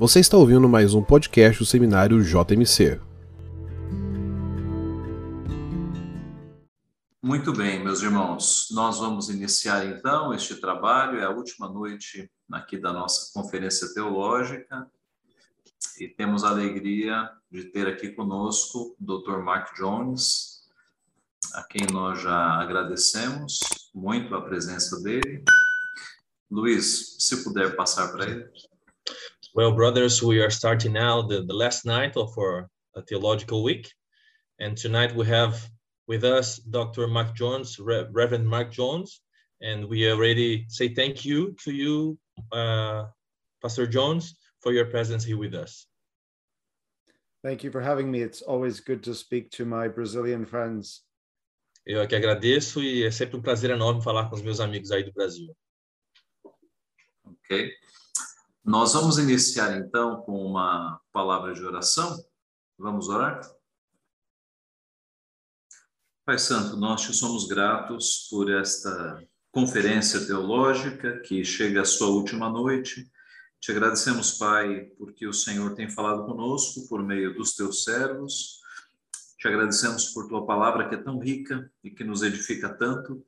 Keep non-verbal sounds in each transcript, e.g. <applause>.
Você está ouvindo mais um podcast do Seminário JMC. Muito bem, meus irmãos. Nós vamos iniciar então este trabalho, é a última noite aqui da nossa conferência teológica e temos a alegria de ter aqui conosco o Dr. Mark Jones, a quem nós já agradecemos muito a presença dele. Luiz, se puder passar para ele. Well, brothers, we are starting now the, the last night of our theological week. And tonight we have with us Dr. Mark Jones, Re Reverend Mark Jones. And we already say thank you to you, uh, Pastor Jones, for your presence here with us. Thank you for having me. It's always good to speak to my Brazilian friends. Eu aqui agradeço e é sempre um prazer enorme falar com os meus amigos aí do Brasil. Ok. Nós vamos iniciar então com uma palavra de oração. Vamos orar? Pai Santo, nós te somos gratos por esta conferência teológica que chega à sua última noite. Te agradecemos, Pai, porque o Senhor tem falado conosco por meio dos teus servos. Te agradecemos por tua palavra que é tão rica e que nos edifica tanto.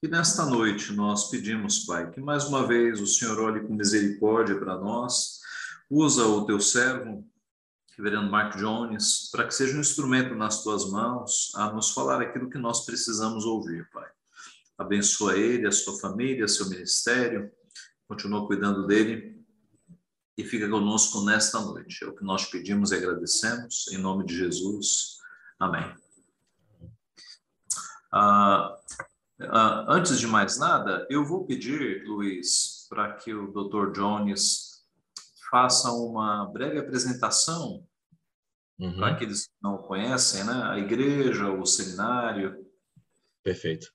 E nesta noite nós pedimos, Pai, que mais uma vez o Senhor olhe com misericórdia para nós, usa o teu servo, Reverendo Mark Jones, para que seja um instrumento nas tuas mãos a nos falar aquilo que nós precisamos ouvir, Pai. Abençoa ele, a sua família, seu ministério, continua cuidando dele e fica conosco nesta noite. É o que nós pedimos e agradecemos, em nome de Jesus. Amém. Ah, antes de mais nada, eu vou pedir, Luiz, para que o Dr. Jones faça uma breve apresentação uhum. para aqueles que não conhecem, né? A igreja, o seminário. Perfeito.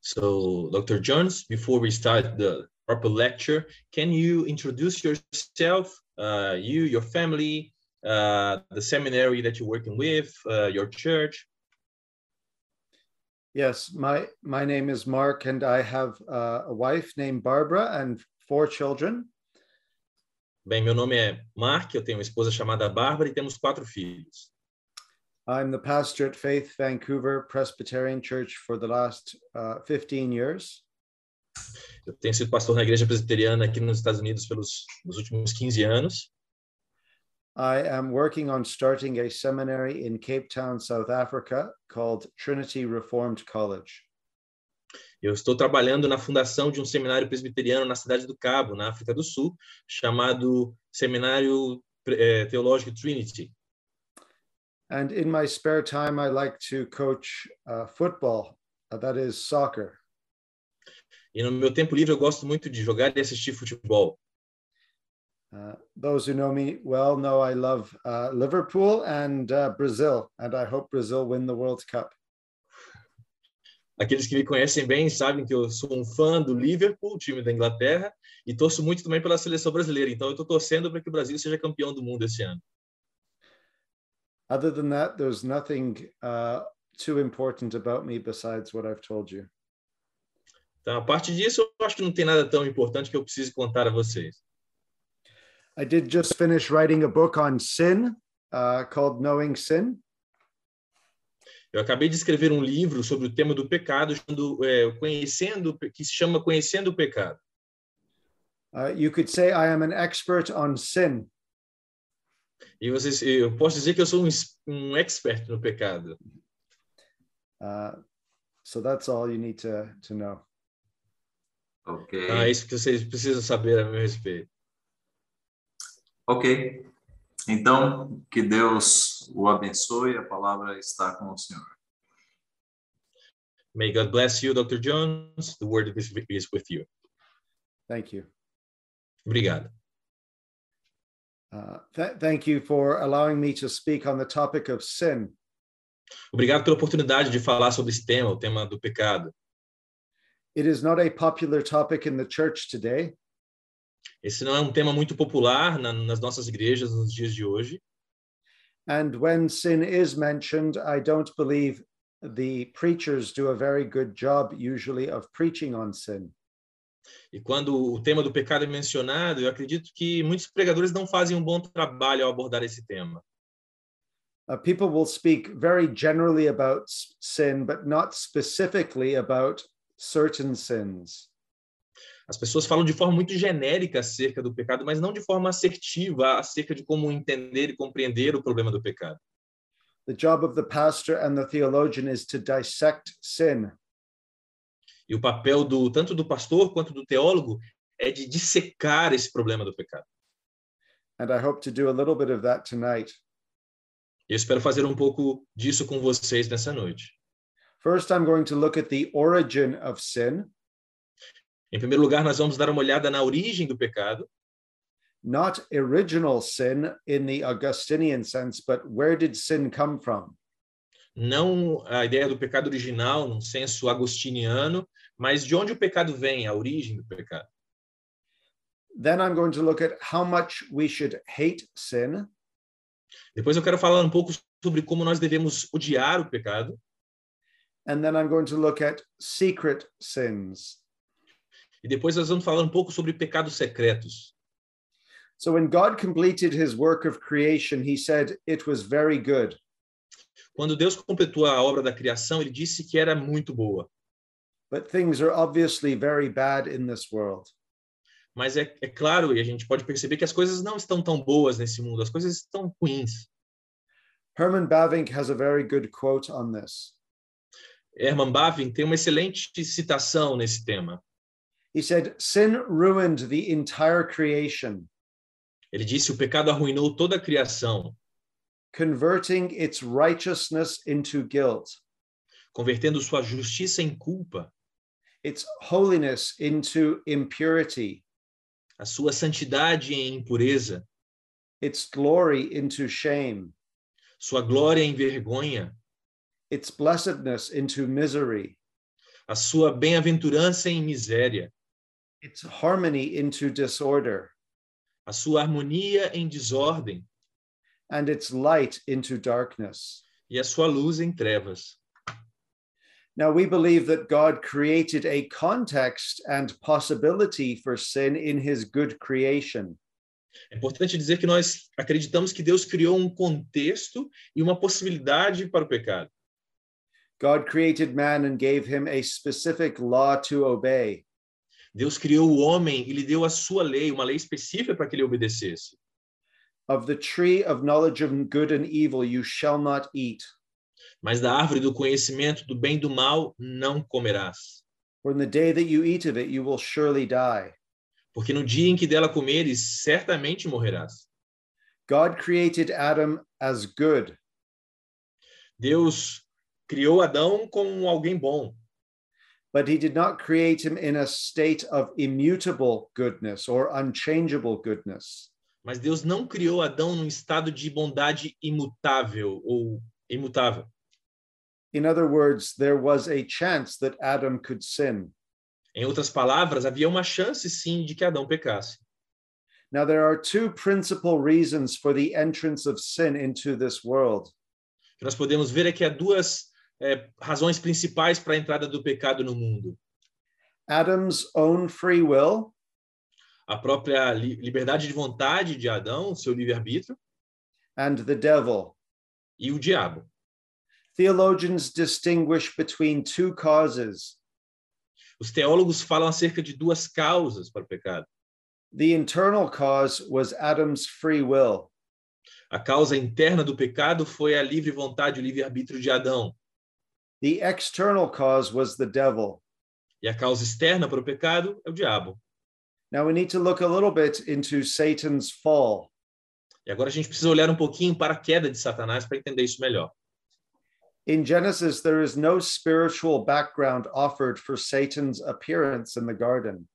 So, Dr. Jones, before we start the proper lecture, can you introduce yourself, uh, you, your family, uh, the seminary that you're working with, uh, your church? Yes, my my name is Mark, and I have uh, a wife named Barbara and four children. Bem, meu nome é Mark, eu tenho uma esposa chamada Bárbara e temos quatro filhos. I'm the pastor at Faith Vancouver Presbyterian Church for the last uh, 15 years. Eu tenho sido pastor na igreja presbiteriana aqui nos Estados Unidos pelos nos últimos 15 anos. I am working on starting a seminary in Cape Town, South Africa, called Trinity Reformed College. Eu estou trabalhando na fundação de um seminário presbiteriano na cidade do Cabo, na África do Sul, chamado Seminário eh, Teológico Trinity. And in my spare time, I like to coach uh, football, uh, that is soccer. E no meu tempo livre eu gosto muito de jogar e assistir futebol. Uh, those who know me well know I love uh, Liverpool and uh, Brazil, and I hope Brazil win the World Cup. Aqueles que me conhecem bem sabem que eu sou um fã do Liverpool, time da Inglaterra, e torço muito também pela seleção brasileira. Então, eu estou torcendo para que o Brasil seja campeão do mundo esse ano. Other than that, there's nothing uh, too important about me besides what I've told you. Então, a parte disso, eu acho que não tem nada tão importante que eu precise contar a vocês. I did just finish writing a book on sin uh, called Knowing Sin. Eu acabei de escrever um livro sobre o tema do pecado, é, conhecendo, que se chama Conhecendo o Pecado. Uh, you could say I am an expert on sin. E vocês, eu posso dizer que eu sou um, um expert no pecado. Uh, so that's all you need to, to know. Ok. Ah, isso que vocês precisam saber a meu respeito. Ok. Então, que Deus o abençoe, a palavra está com o Senhor. May God bless you, Dr. Jones. The word is with you. Thank you. Obrigado. Uh, th thank you for allowing me to speak on the topic of sin. Obrigado pela oportunidade de falar sobre esse tema, o tema do pecado. It is not a popular topic in the church today. Esse não é um tema muito popular na, nas nossas igrejas nos dias de hoje. And when sin is mentioned, I don't believe the preachers do a very good job usually of preaching on sin. E quando o tema do pecado é mencionado, eu acredito que muitos pregadores não fazem um bom trabalho ao abordar esse tema. Uh, people will speak very generally about sin, but not specifically about certain sins. As pessoas falam de forma muito genérica acerca do pecado, mas não de forma assertiva acerca de como entender e compreender o problema do pecado. The job of the pastor and the theologian is to dissect sin. E o papel do tanto do pastor quanto do teólogo é de dissecar esse problema do pecado. And I hope to do a little bit of that tonight. E eu espero fazer um pouco disso com vocês nessa noite. First, I'm going to look at the origin of sin, Em primeiro lugar, nós vamos dar uma olhada na origem do pecado, not original sin in the Augustinian sense, but where did sin come from? não a ideia do pecado original, num senso agostiniano, mas de onde o pecado vem, a origem do pecado. Then I'm going to look at how much we should hate sin. Depois eu quero falar um pouco sobre como nós devemos odiar o pecado. And then I'm going to look at secret sins. E depois nós vamos falar um pouco sobre pecados secretos. So when God completed his work of creation, he said it was very good. Quando Deus completou a obra da criação, ele disse que era muito boa. But things are obviously very bad in this world. Mas é, é claro, e a gente pode perceber que as coisas não estão tão boas nesse mundo, as coisas estão ruins. Herman Bavinck has a very good quote on this. Herman Bavinck tem uma excelente citação nesse tema. He said, Sin ruined the entire creation, Ele disse: o pecado arruinou toda a criação, converting its righteousness into guilt, convertendo sua justiça em culpa, its holiness into impurity, a sua santidade em impureza, its glory into shame, sua glória em vergonha, its blessedness into misery, a sua bem-aventurança em miséria, its harmony into disorder, a sua harmonia em desordem and its light into darkness. e a sua luz em trevas. Now, we believe that God created a context and possibility for sin in his good creation. É importante dizer que nós acreditamos que Deus criou um contexto e uma possibilidade para o pecado. God created man and gave him a specific law to obey. Deus criou o homem e lhe deu a sua lei, uma lei específica para que ele obedecesse. Of the tree of knowledge of good and evil you shall not eat, Mas da árvore do conhecimento do bem e do mal não comerás, for in the day that you eat of it, you will surely die. porque no dia em que dela comeres, certamente morrerás. God created Adam as good, Deus criou Adão como alguém bom, but he did not create him in a state of immutable goodness or unchangeable goodness. mas Deus não criou Adão num estado de bondade imutável ou imutável. In other words, there was a chance that Adam could sin. Em outras palavras, havia uma chance sim de que Adão pecasse. Now, there are two principal reasons for the entrance of sin into this world. O que nós podemos ver é que há duas eh, razões principais para a entrada do pecado no mundo: Adam's own free will a própria li liberdade de vontade de Adão, seu livre-arbítrio, and the devil. e o diabo. Theologians distinguish between two causes Os teólogos falam acerca de duas causas para o pecado. the internal cause was Adam's free will, A causa interna do pecado foi a livre vontade, o livre-arbítrio de Adão. The external cause was the devil. E a causa externa para o pecado é o diabo. Now, we need to look a little bit into Satan's fall. E agora a gente precisa olhar um pouquinho para a queda de Satanás para entender isso melhor. In Genesis, there is no spiritual background offered for Satan's appearance in the garden.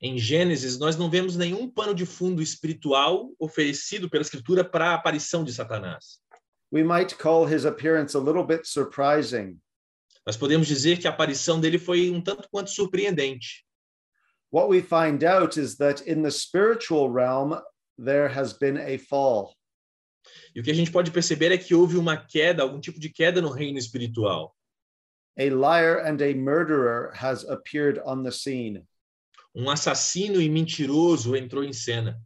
Em Gênesis, nós não vemos nenhum pano de fundo espiritual oferecido pela Escritura para a aparição de Satanás. We might call his appearance a little bit surprising. Nós podemos dizer que a aparição dele foi um tanto quanto surpreendente. What we find out is that in the spiritual realm, there has been a fall. E o que a gente pode perceber é que houve uma queda, algum tipo de queda no reino espiritual. A liar and a murderer has appeared on the scene. um assassino e mentiroso entrou em cena.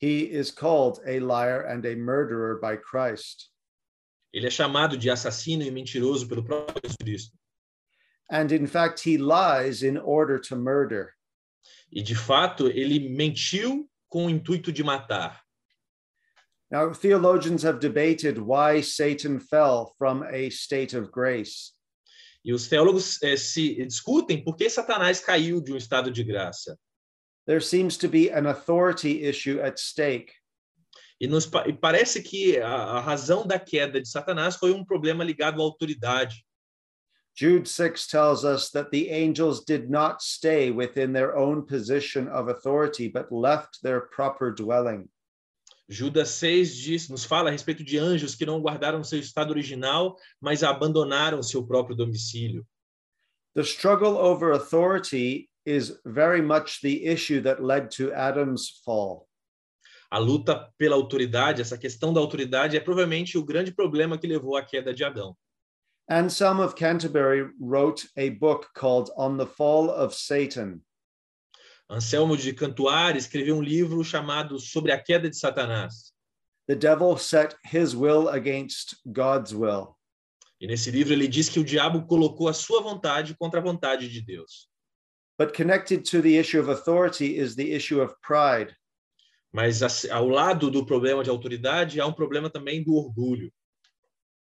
He is called a liar and a murderer by Christ. Ele é chamado de assassino e mentiroso pelo próprio Jesus Cristo. And in fact, he lies in order to murder. E de fato, ele mentiu com o intuito de matar. Now, theologians have debated why Satan fell from a state of grace. E os teólogos eh, se discutem por que Satanás caiu de um estado de graça. There seems to be an authority issue at stake. E, nos, e parece que a, a razão da queda de Satanás foi um problema ligado à autoridade. Jude 6 tells us that the angels did not stay within their own position of authority, but left their proper dwelling. Judas 6 diz, nos fala a respeito de anjos que não guardaram seu estado original, mas abandonaram seu próprio domicílio. The struggle over authority is very much the issue that led to Adam's fall. A luta pela autoridade, essa questão da autoridade, é provavelmente o grande problema que levou à queda de Adão. Anselm of Canterbury wrote a book called On the Fall of Satan. Anselmo de Cantuária escreveu um livro chamado Sobre a Queda de Satanás. The devil set his will against God's will. E nesse livro ele diz que o diabo colocou a sua vontade contra a vontade de Deus. But connected to the issue of authority is the issue of pride. Mas ao lado do problema de autoridade há um problema também do orgulho.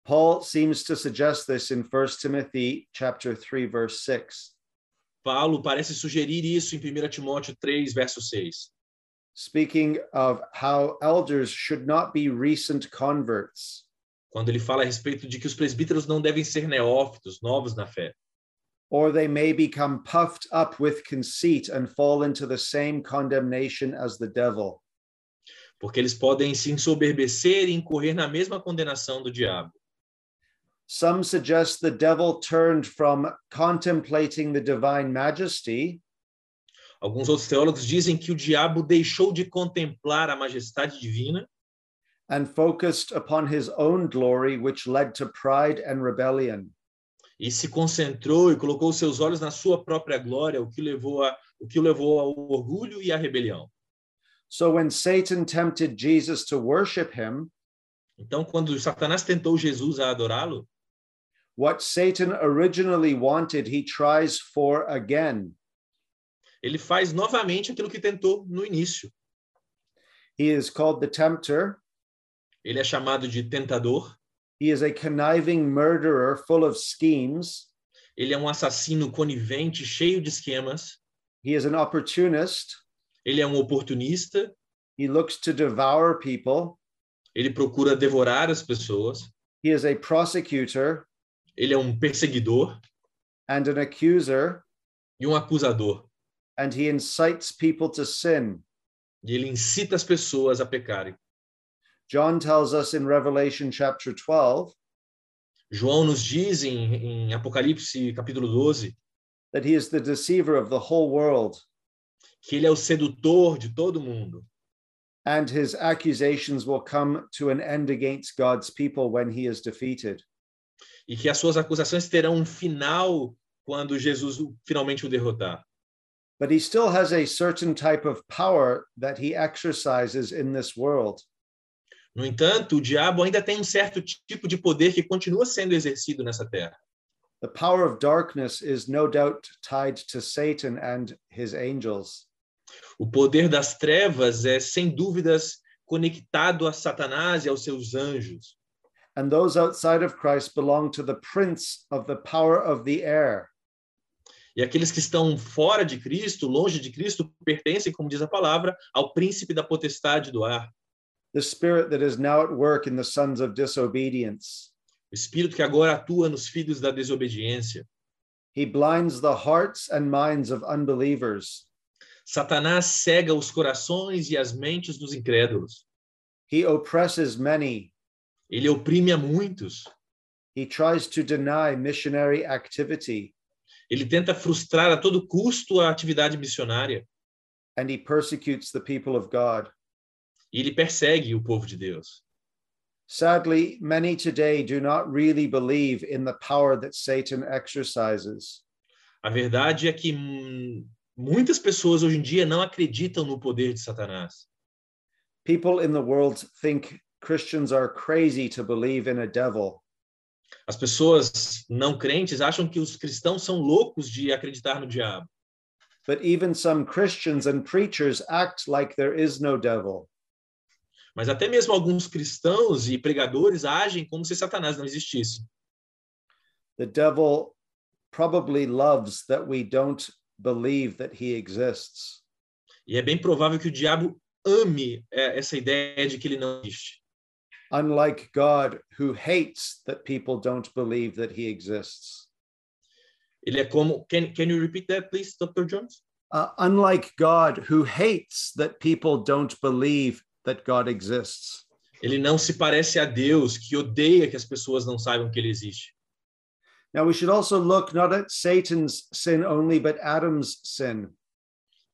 Paul seems to suggest this in 1 Timothy chapter 3 verse 6. Paulo parece sugerir isso em 1 Timóteo 3, verso 6, speaking of how elders should not be recent converts, quando ele fala a respeito de que os presbíteros não devem ser neófitos, novos na fé, or they may become puffed up with conceit and fall into the same condemnation as the devil. Porque eles podem se ensoberbecer e incorrer na mesma condenação do diabo. Some suggest the devil turned from contemplating the divine majesty Alguns outros teólogos dizem que o diabo deixou de contemplar a majestade divina and focused upon his own glory, which led to pride and rebellion. e se concentrou e colocou seus olhos na sua própria glória, o que levou a, o que levou ao orgulho e à rebelião. So when Satan tempted Jesus to worship him, Então, quando Satanás tentou Jesus a adorá-lo, what Satan originally wanted, he tries for again. ele faz novamente aquilo que tentou no início. He is called the tempter. Ele é chamado de tentador, He is a conniving murderer full of schemes. ele é um assassino conivente, cheio de esquemas, He is an opportunist. Ele é um oportunista, He looks to devour people. ele procura devorar as pessoas, He is a prosecutor ele é um perseguidor and an accuser, e um acusador. and he incites people to sin. E ele incita as pessoas a pecarem. John tells us in Revelation chapter 12 João nos diz em, em Apocalipse capítulo 12 that he is the deceiver of the whole world, que ele é o sedutor de todo mundo and his accusations will come to an end against God's people when he is defeated. e que as suas acusações terão um final quando Jesus finalmente o derrotar. But he still has a certain type of power that he exercises in this world. No entanto, o diabo ainda tem um certo tipo de poder que continua sendo exercido nessa terra. The power of darkness is no doubt tied to Satan and his angels. O poder das trevas é, sem dúvidas, conectado a Satanás e aos seus anjos. And those outside of Christ belong to the prince of the power of the air. E aqueles que estão fora de Cristo, longe de Cristo, pertencem, como diz a palavra, ao príncipe da potestade do ar. the spirit that is now at work in the sons of disobedience. O espírito que agora atua nos filhos da desobediência. He blinds the hearts and minds of unbelievers. Satanás cega os corações e as mentes dos incrédulos. He oppresses many. Ele oprime a muitos. He tries to deny missionary activity Ele tenta frustrar a todo custo a atividade missionária. and he persecutes the people of God. E ele persegue o povo de Deus. Sadly, many today do not really believe in the power that Satan exercises. A verdade é que muitas pessoas hoje em dia não acreditam no poder de Satanás. People in the world think Christians are crazy to believe in a devil. As pessoas não crentes acham que os cristãos são loucos de acreditar no diabo. But even some Christians and preachers act like there is no devil. Mas até mesmo alguns cristãos e pregadores agem como se Satanás não existisse. The devil probably loves that we don't believe that he exists. E é bem provável que o diabo ame é, essa ideia de que ele não existe. Unlike God, who hates that people don't believe that he exists. Ele é como Can can you repeat that please, Dr. Jones? Uh, unlike God, who hates that people don't believe that God exists. Ele não se parece a Deus, que odeia que as pessoas não saibam que ele existe. Now, we should also look not at Satan's sin only, but Adam's sin.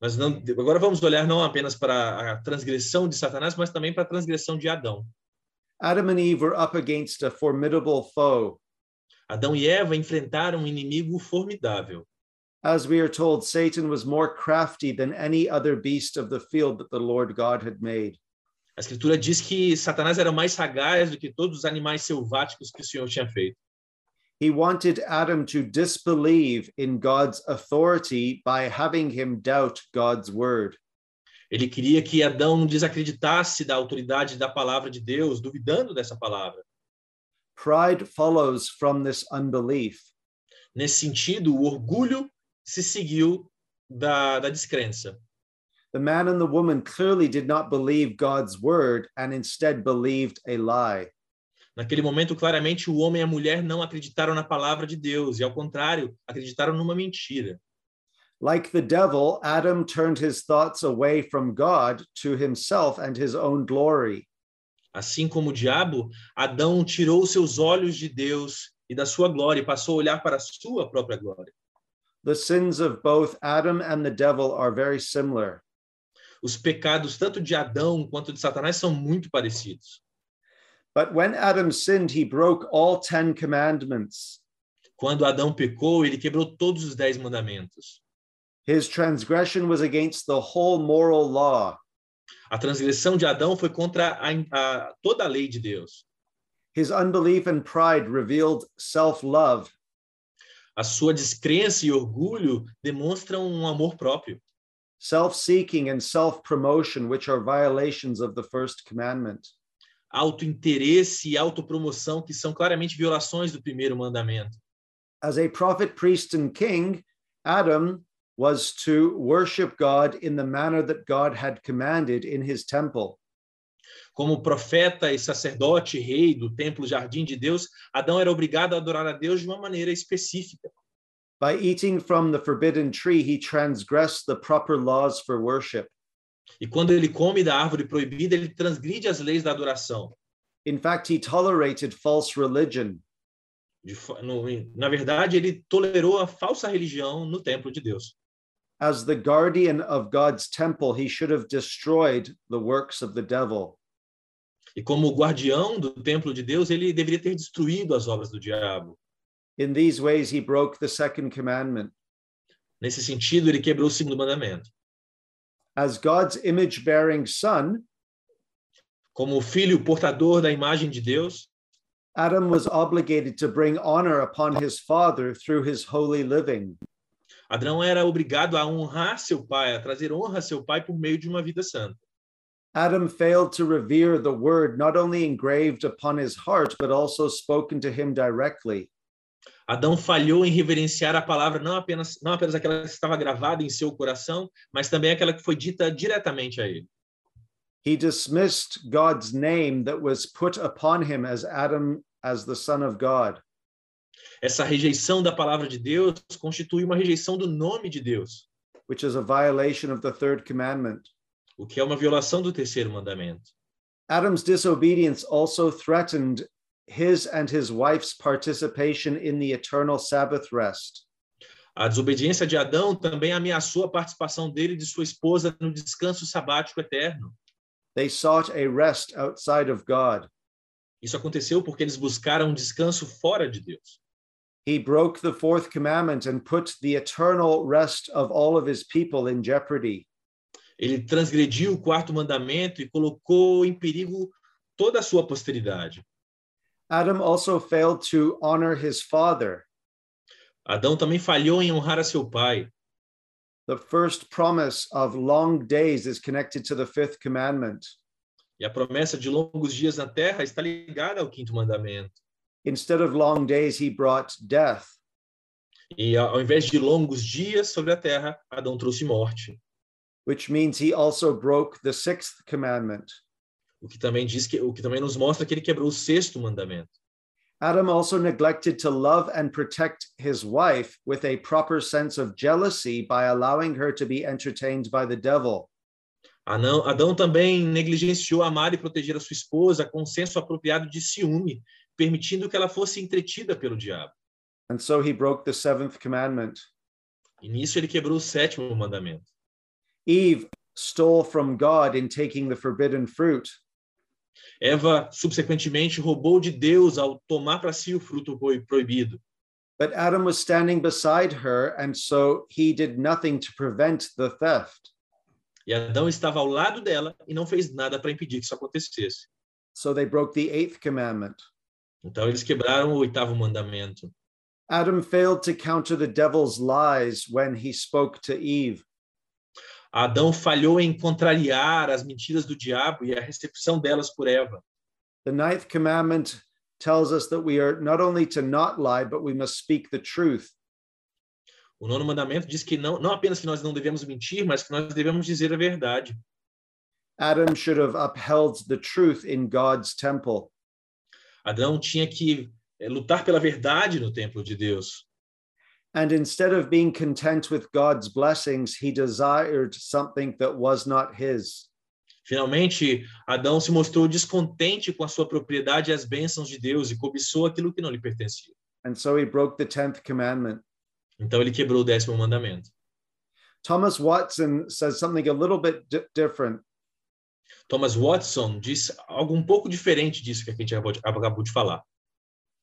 Mas não, agora vamos olhar não apenas para a transgressão de Satanás, mas também para a transgressão de Adão. Adam and Eve were up against a formidable foe. Adão e Eva enfrentaram um inimigo formidável. As we are told, Satan was more crafty than any other beast of the field that the Lord God had made. A escritura diz que Satanás era mais sagaz do que todos os animais selváticos que o Senhor tinha feito. He wanted Adam to disbelieve in God's authority by having him doubt God's word. Ele queria que Adão desacreditasse da autoridade da palavra de Deus, duvidando dessa palavra. Pride follows from this unbelief. Nesse sentido, o orgulho se seguiu da, da descrença. The man and the woman clearly did not believe God's word and instead believed a lie. Naquele momento, claramente, o homem e a mulher não acreditaram na palavra de Deus e, ao contrário, acreditaram numa mentira. Like the devil, Adam turned his thoughts away from God to himself and his own glory. Assim como o diabo, Adão tirou seus olhos de Deus e da sua glória e passou a olhar para a sua própria glória. The sins of both Adam and the devil are very similar. Os pecados tanto de Adão quanto de Satanás são muito parecidos. But when Adam sinned, he broke all 10 commandments. Quando Adão pecou, ele quebrou todos os dez mandamentos. His transgression was against the whole moral law. A transgressão de Adão foi contra a, a, toda a lei de Deus. His unbelief and pride revealed self love. A sua descrença e orgulho demonstram um amor próprio. self seeking and self promotion, which are violations of the first commandment. Autointeresse e autopromoção, que são claramente violações do primeiro mandamento. As a prophet, priest, and king, Adam was to worship God in the manner that God had commanded in his temple. Como profeta e sacerdote, rei do templo jardim de Deus, Adão era obrigado a adorar a Deus de uma maneira específica. By eating from the forbidden tree, he transgressed the proper laws for worship. E quando ele come da árvore proibida, ele transgride as leis da adoração. In fact, he tolerated false religion. De, no, na verdade, ele tolerou a falsa religião no templo de Deus. As the guardian of God's temple, he should have destroyed the works of the devil. E como guardião do templo de Deus, ele deveria ter destruído as obras do diabo. In these ways, he broke the second commandment. Nesse sentido, ele quebrou o segundo mandamento. As God's image bearing son, Como filho portador da imagem de Deus, Adam was obligated to bring honor upon his father through his holy living. Adão era obrigado a honrar seu pai, a trazer honra a seu pai por meio de uma vida santa. Adam failed to revere the word not only engraved upon his heart, but also spoken to him directly. Adão falhou em reverenciar a palavra não apenas não apenas aquela que estava gravada em seu coração, mas também aquela que foi dita diretamente a ele. He dismissed God's name that was put upon him as Adam as the son of God. Essa rejeição da palavra de Deus constitui uma rejeição do nome de Deus, which is a violation of the third commandment. o que é uma violação do terceiro mandamento. Adam's disobedience also threatened his and his wife's participation in the eternal Sabbath rest. A desobediência de Adão também ameaçou a participação dele e de sua esposa no descanso sabático eterno. They sought a rest outside of God. Isso aconteceu porque eles buscaram um descanso fora de Deus. he broke the fourth commandment and put the eternal rest of all of his people in jeopardy. Ele transgrediu o quarto mandamento e colocou em perigo toda a sua posteridade. Adam also failed to honor his father. Adão também falhou em honrar a seu pai. The first promise of long days is connected to the fifth commandment. E a promessa de longos dias na terra está ligada ao quinto mandamento. Instead of long days, he brought death. E ao invés de longos dias sobre a terra, Adão trouxe morte. which means he also broke the sixth commandment. O que também diz que o que também nos mostra que ele quebrou o sexto mandamento. Adam also neglected to love and protect his wife with a proper sense of jealousy by allowing her to be entertained by the devil. Adão, Adão também negligenciou amar e proteger a sua esposa com senso apropriado de ciúme, permitindo que ela fosse entretida pelo diabo. And so he broke the seventh commandment. E nisso ele quebrou o sétimo mandamento. Eve stole from God in taking the forbidden fruit. Eva subsequentemente roubou de Deus ao tomar para si o fruto proibido. But Adam was standing beside her, and so he did nothing to prevent the theft. E Adão estava ao lado dela e não fez nada para impedir que isso acontecesse. So they broke the eighth commandment. Então eles quebraram o oitavo mandamento. Adam failed to counter the devil's lies when he spoke to Eve. Adão falhou em contrariar as mentiras do diabo e a recepção delas por Eva. The ninth commandment tells us that we are not only to not lie, but we must speak the truth. O nono mandamento diz que não, não apenas que nós não devemos mentir, mas que nós devemos dizer a verdade. Adam should have upheld the truth in God's temple. Adão tinha que é, lutar pela verdade no templo de Deus. And instead of being content with God's blessings, he desired something that was not his. Finalmente, Adão se mostrou descontente com a sua propriedade e as bênçãos de Deus e cobiçou aquilo que não lhe pertencia. And so he broke the 10th commandment. Então ele quebrou o décimo mandamento. Thomas Watson says something a little bit di different. Thomas Watson diz algo um pouco diferente disso que a gente acabou de, acabou de falar.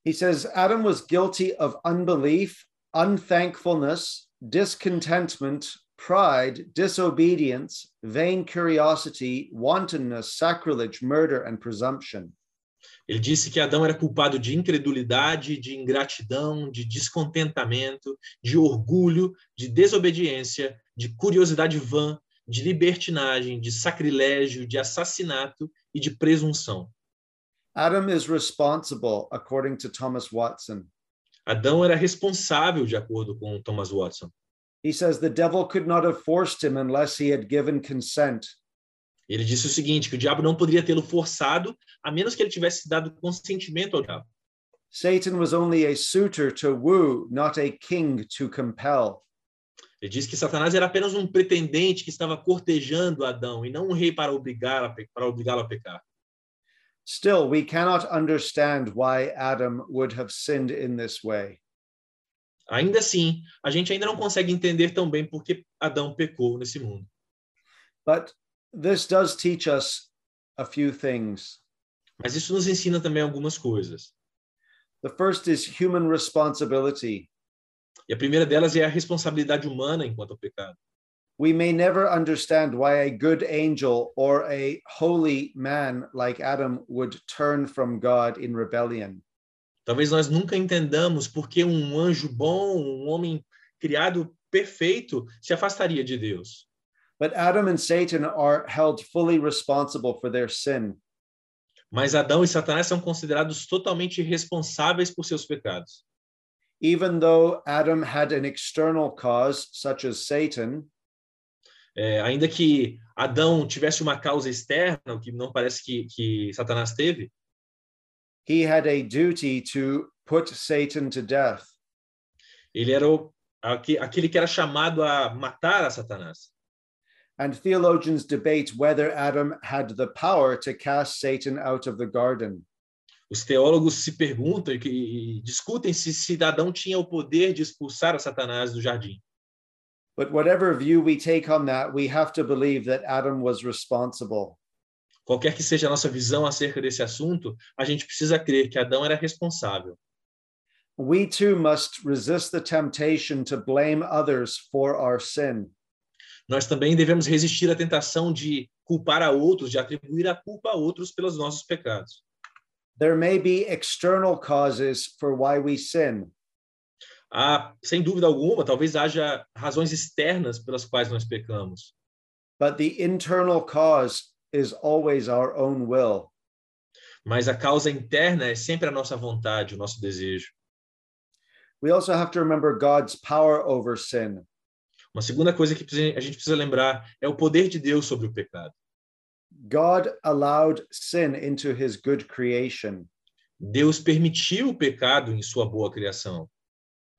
He says Adam was guilty of unbelief, unthankfulness, discontentment, pride, disobedience, vain curiosity, wantonness, sacrilege, murder, and presumption. Ele disse que Adão era culpado de incredulidade, de ingratidão, de descontentamento, de orgulho, de desobediência, de curiosidade vã, de libertinagem, de sacrilégio, de assassinato e de presunção. Adam is responsible, according to Thomas Watson. Adão era responsável, de acordo com Thomas Watson. He says the devil could not have forced him unless he had given consent. Ele disse o seguinte, que o diabo não poderia tê-lo forçado, a menos que ele tivesse dado consentimento ao diabo. Satan was only a suitor to woo, not a king to compel. Ele diz que Satanás era apenas um pretendente que estava cortejando Adão e não um rei para obrigar para obrigá-lo a pecar. Still, we cannot understand why Adam would have sinned in this way. Ainda assim, a gente ainda não consegue entender tão bem por que Adão pecou nesse mundo. But this does teach us a few things. Mas isso nos ensina também algumas coisas. The first is human responsibility. E a primeira delas é a responsabilidade humana enquanto ao pecado. We may never understand why a good angel or a holy man like Adam would turn from God in rebellion. Talvez nós nunca entendamos por que um anjo bom, um homem criado perfeito, se afastaria de Deus. But Adam and Satan are held fully responsible for their sin. Mas Adão e Satanás são considerados totalmente responsáveis por seus pecados. Even though Adam had an external cause, such as Satan, É, ainda que Adão tivesse uma causa externa, o que não parece que, que Satanás teve, he had a duty to put Satan to death. ele era o, aque- aquele que era chamado a matar a Satanás. And theologians debate whether Adam had the power to cast Satan out of the garden. Os teólogos se perguntam e, e discutem se, se Adão tinha o poder de expulsar a Satanás do jardim. But whatever view we take on that, we have to believe that Adam was responsible. Qualquer que seja a nossa visão acerca desse assunto, a gente precisa crer que Adão era responsável. we too must resist the temptation to blame others for our sin. Nós também devemos resistir à tentação de culpar a outros, de atribuir a culpa a outros pelos nossos pecados. There may be external causes for why we sin, Há, sem dúvida alguma, talvez haja razões externas pelas quais nós pecamos, but the internal cause is always our own will. mas a causa interna é sempre a nossa vontade, o nosso desejo. We also have to remember God's power over sin. Uma segunda coisa que a gente precisa lembrar é o poder de Deus sobre o pecado. God allowed sin into his good creation, Deus permitiu o pecado em sua boa criação.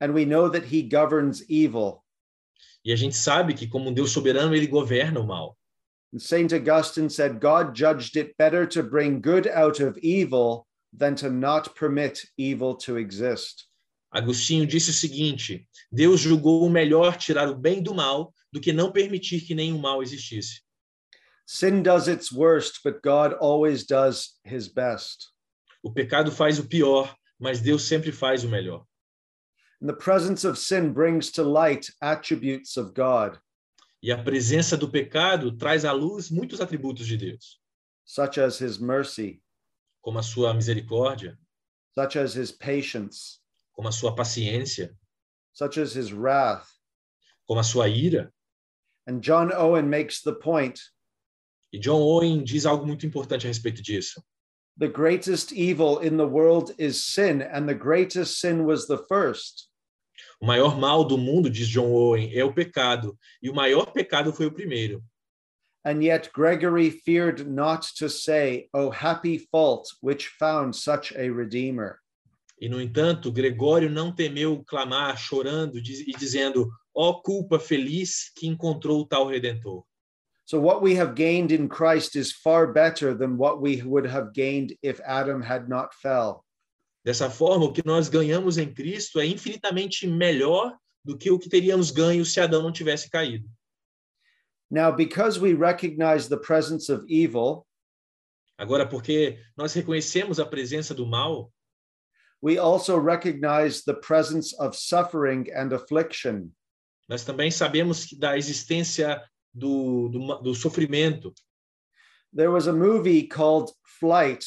And we know that he governs evil. E a gente sabe que, como um Deus soberano, ele governa o mal. And St. Augustine said, God judged it better to bring good out of evil than to not permit evil to exist. Agostinho disse o seguinte: Deus julgou o melhor tirar o bem do mal do que não permitir que nenhum mal existisse. Sin does its worst, but God always does his best. O pecado faz o pior, mas Deus sempre faz o melhor. And the presence of sin brings to light attributes of God, E a presença do pecado traz à luz muitos atributos de Deus, such as his mercy, como a sua misericórdia, such as his patience, como a sua paciência, such as his wrath. como a sua ira. And John Owen makes the point E John Owen diz algo muito importante a respeito disso. the greatest evil in the world is sin, and the greatest sin was the first. O maior mal do mundo, diz John Owen, é o pecado, e o maior pecado foi o primeiro. And yet Gregory feared not to say, Oh, happy fault which found such a Redeemer. E, no entanto, Gregório não temeu clamar, chorando e dizendo: Ó culpa feliz que encontrou tal redentor. So, what we have gained in Christ is far better than what we would have gained if Adam had not fell. Dessa forma, o que nós ganhamos em Cristo é infinitamente melhor do que o que teríamos ganho se Adão não tivesse caído. Now, because we recognize the presence of evil, Agora, porque nós reconhecemos a presença do mal, we also recognize the presence of suffering and affliction. nós também sabemos da existência do, do, do sofrimento. There was a movie called Flight.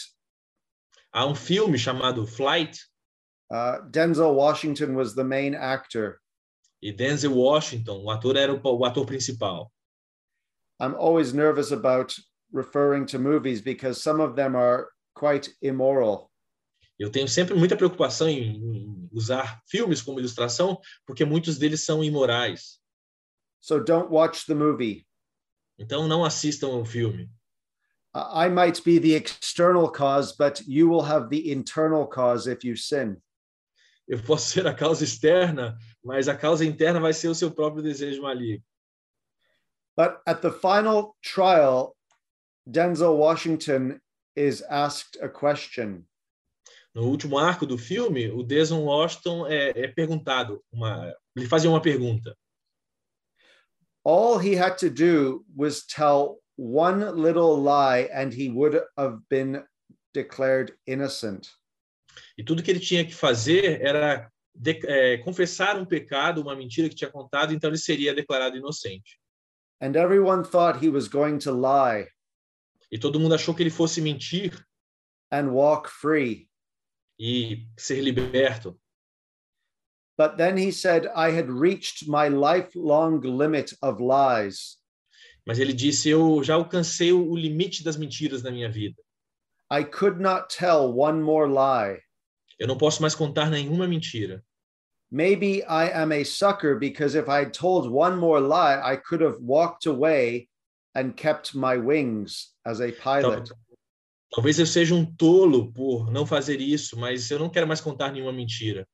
Há um filme chamado Flight, Uh, Denzel Washington was the main actor. e Denzel Washington, o ator, era o, o ator principal. I'm always nervous about referring to movies because some of them are quite immoral. Eu tenho sempre muita preocupação em, usar filmes como ilustração, porque muitos deles são imorais. So don't watch the movie. Então, não assistam o filme. I might be the external cause, but you will have the internal cause if you sin. Eu posso ser a causa externa, mas a causa interna vai ser o seu próprio desejo maligno. But at the final trial, Denzel Washington is asked a question. No último arco do filme, o Denzel Washington é, é perguntado, uma, ele fazia uma pergunta. All he had to do was tell one little lie, and he would have been declared innocent. E tudo que ele tinha que fazer era de- é, confessar um pecado, uma mentira que tinha contado, então ele seria declarado inocente. And everyone thought he was going to lie E todo mundo achou que ele fosse mentir and walk free. e ser liberto. But then he said, I had reached my lifelong limit of lies. Mas ele disse: Eu já alcancei o limite das mentiras na minha vida. I could not tell one more lie. Eu não posso mais contar nenhuma mentira. Maybe I am a sucker because if I'd told one more lie, I could have walked away and kept my wings as a pilot. Talvez eu seja um tolo por não fazer isso, mas eu não quero mais contar nenhuma mentira.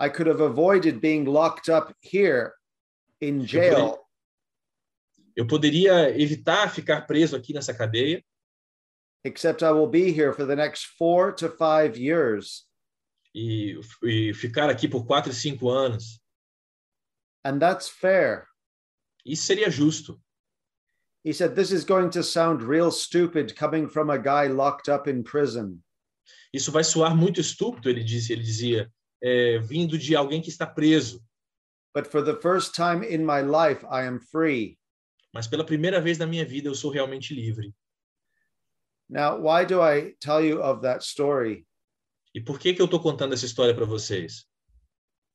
I could have avoided being locked up here in jail Eu poderia evitar ficar preso aqui nessa cadeia, except I will be here for the next four to five years. e, e ficar aqui por quatro e cinco anos. And that's fair. Isso seria justo. He said, This is going to sound real stupid coming from a guy locked up in prison. Isso vai soar muito estúpido, ele disse. Ele dizia: é, vindo de alguém que está preso. But for the first time in my life, I am free. Mas pela primeira vez na minha vida eu sou realmente livre. Now, why do I tell you of that story? E por que que eu estou contando essa história para vocês?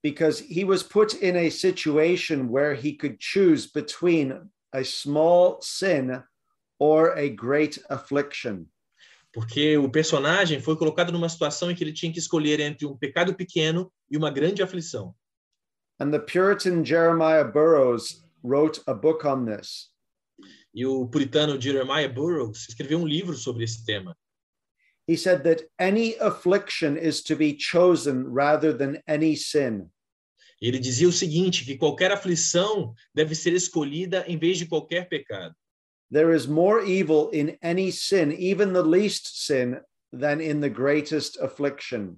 Because he was put in a situation where he could choose between a small sin or a great affliction. Porque o personagem foi colocado numa situação em que ele tinha que escolher entre um pecado pequeno e uma grande aflição. And the Puritan Jeremiah Burroughs wrote a book on this. E o puritano Jeremiah Burroughs escreveu um livro sobre esse tema. He said that any affliction is to be chosen rather than any sin. Ele dizia o seguinte, que qualquer aflição deve ser escolhida em vez de qualquer pecado. There is more evil in any sin, even the least sin, than in the greatest affliction.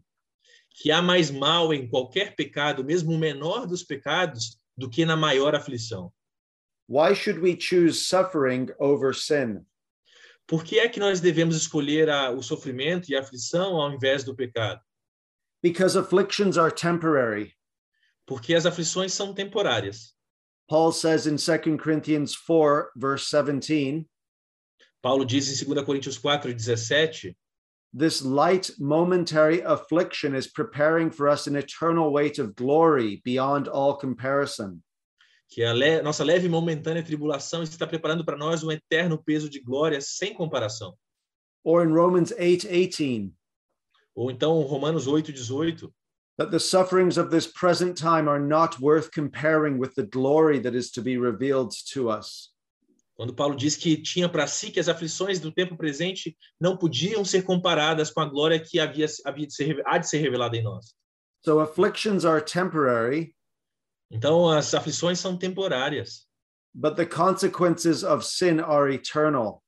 Que há mais mal em qualquer pecado, mesmo o menor dos pecados, do que na maior aflição. Why should we choose suffering over sin? Por que é que nós devemos escolher a, o sofrimento e a aflição ao invés do pecado? Because afflictions are temporary. Porque as aflições são temporárias. Paul says in 2 Corinthians 4, verse 17, Paulo diz em 2 Coríntios 4, 17, this light momentary affliction is preparing for us an eternal weight of glory beyond all comparison. Que a le nossa leve e momentânea tribulação está preparando para nós um eterno peso de glória sem comparação. Or in Romans 8, 18, Ou então Romanos 8, 18, that the sufferings of this present time are not worth comparing with the glory that is to be revealed to us. quando Paulo diz que tinha para si que as aflições do tempo presente não podiam ser comparadas com a glória que havia, havia de ser, há de ser revelada em nós. So afflictions are temporary, Então, as aflições são temporárias, but the consequences of sin are eternal.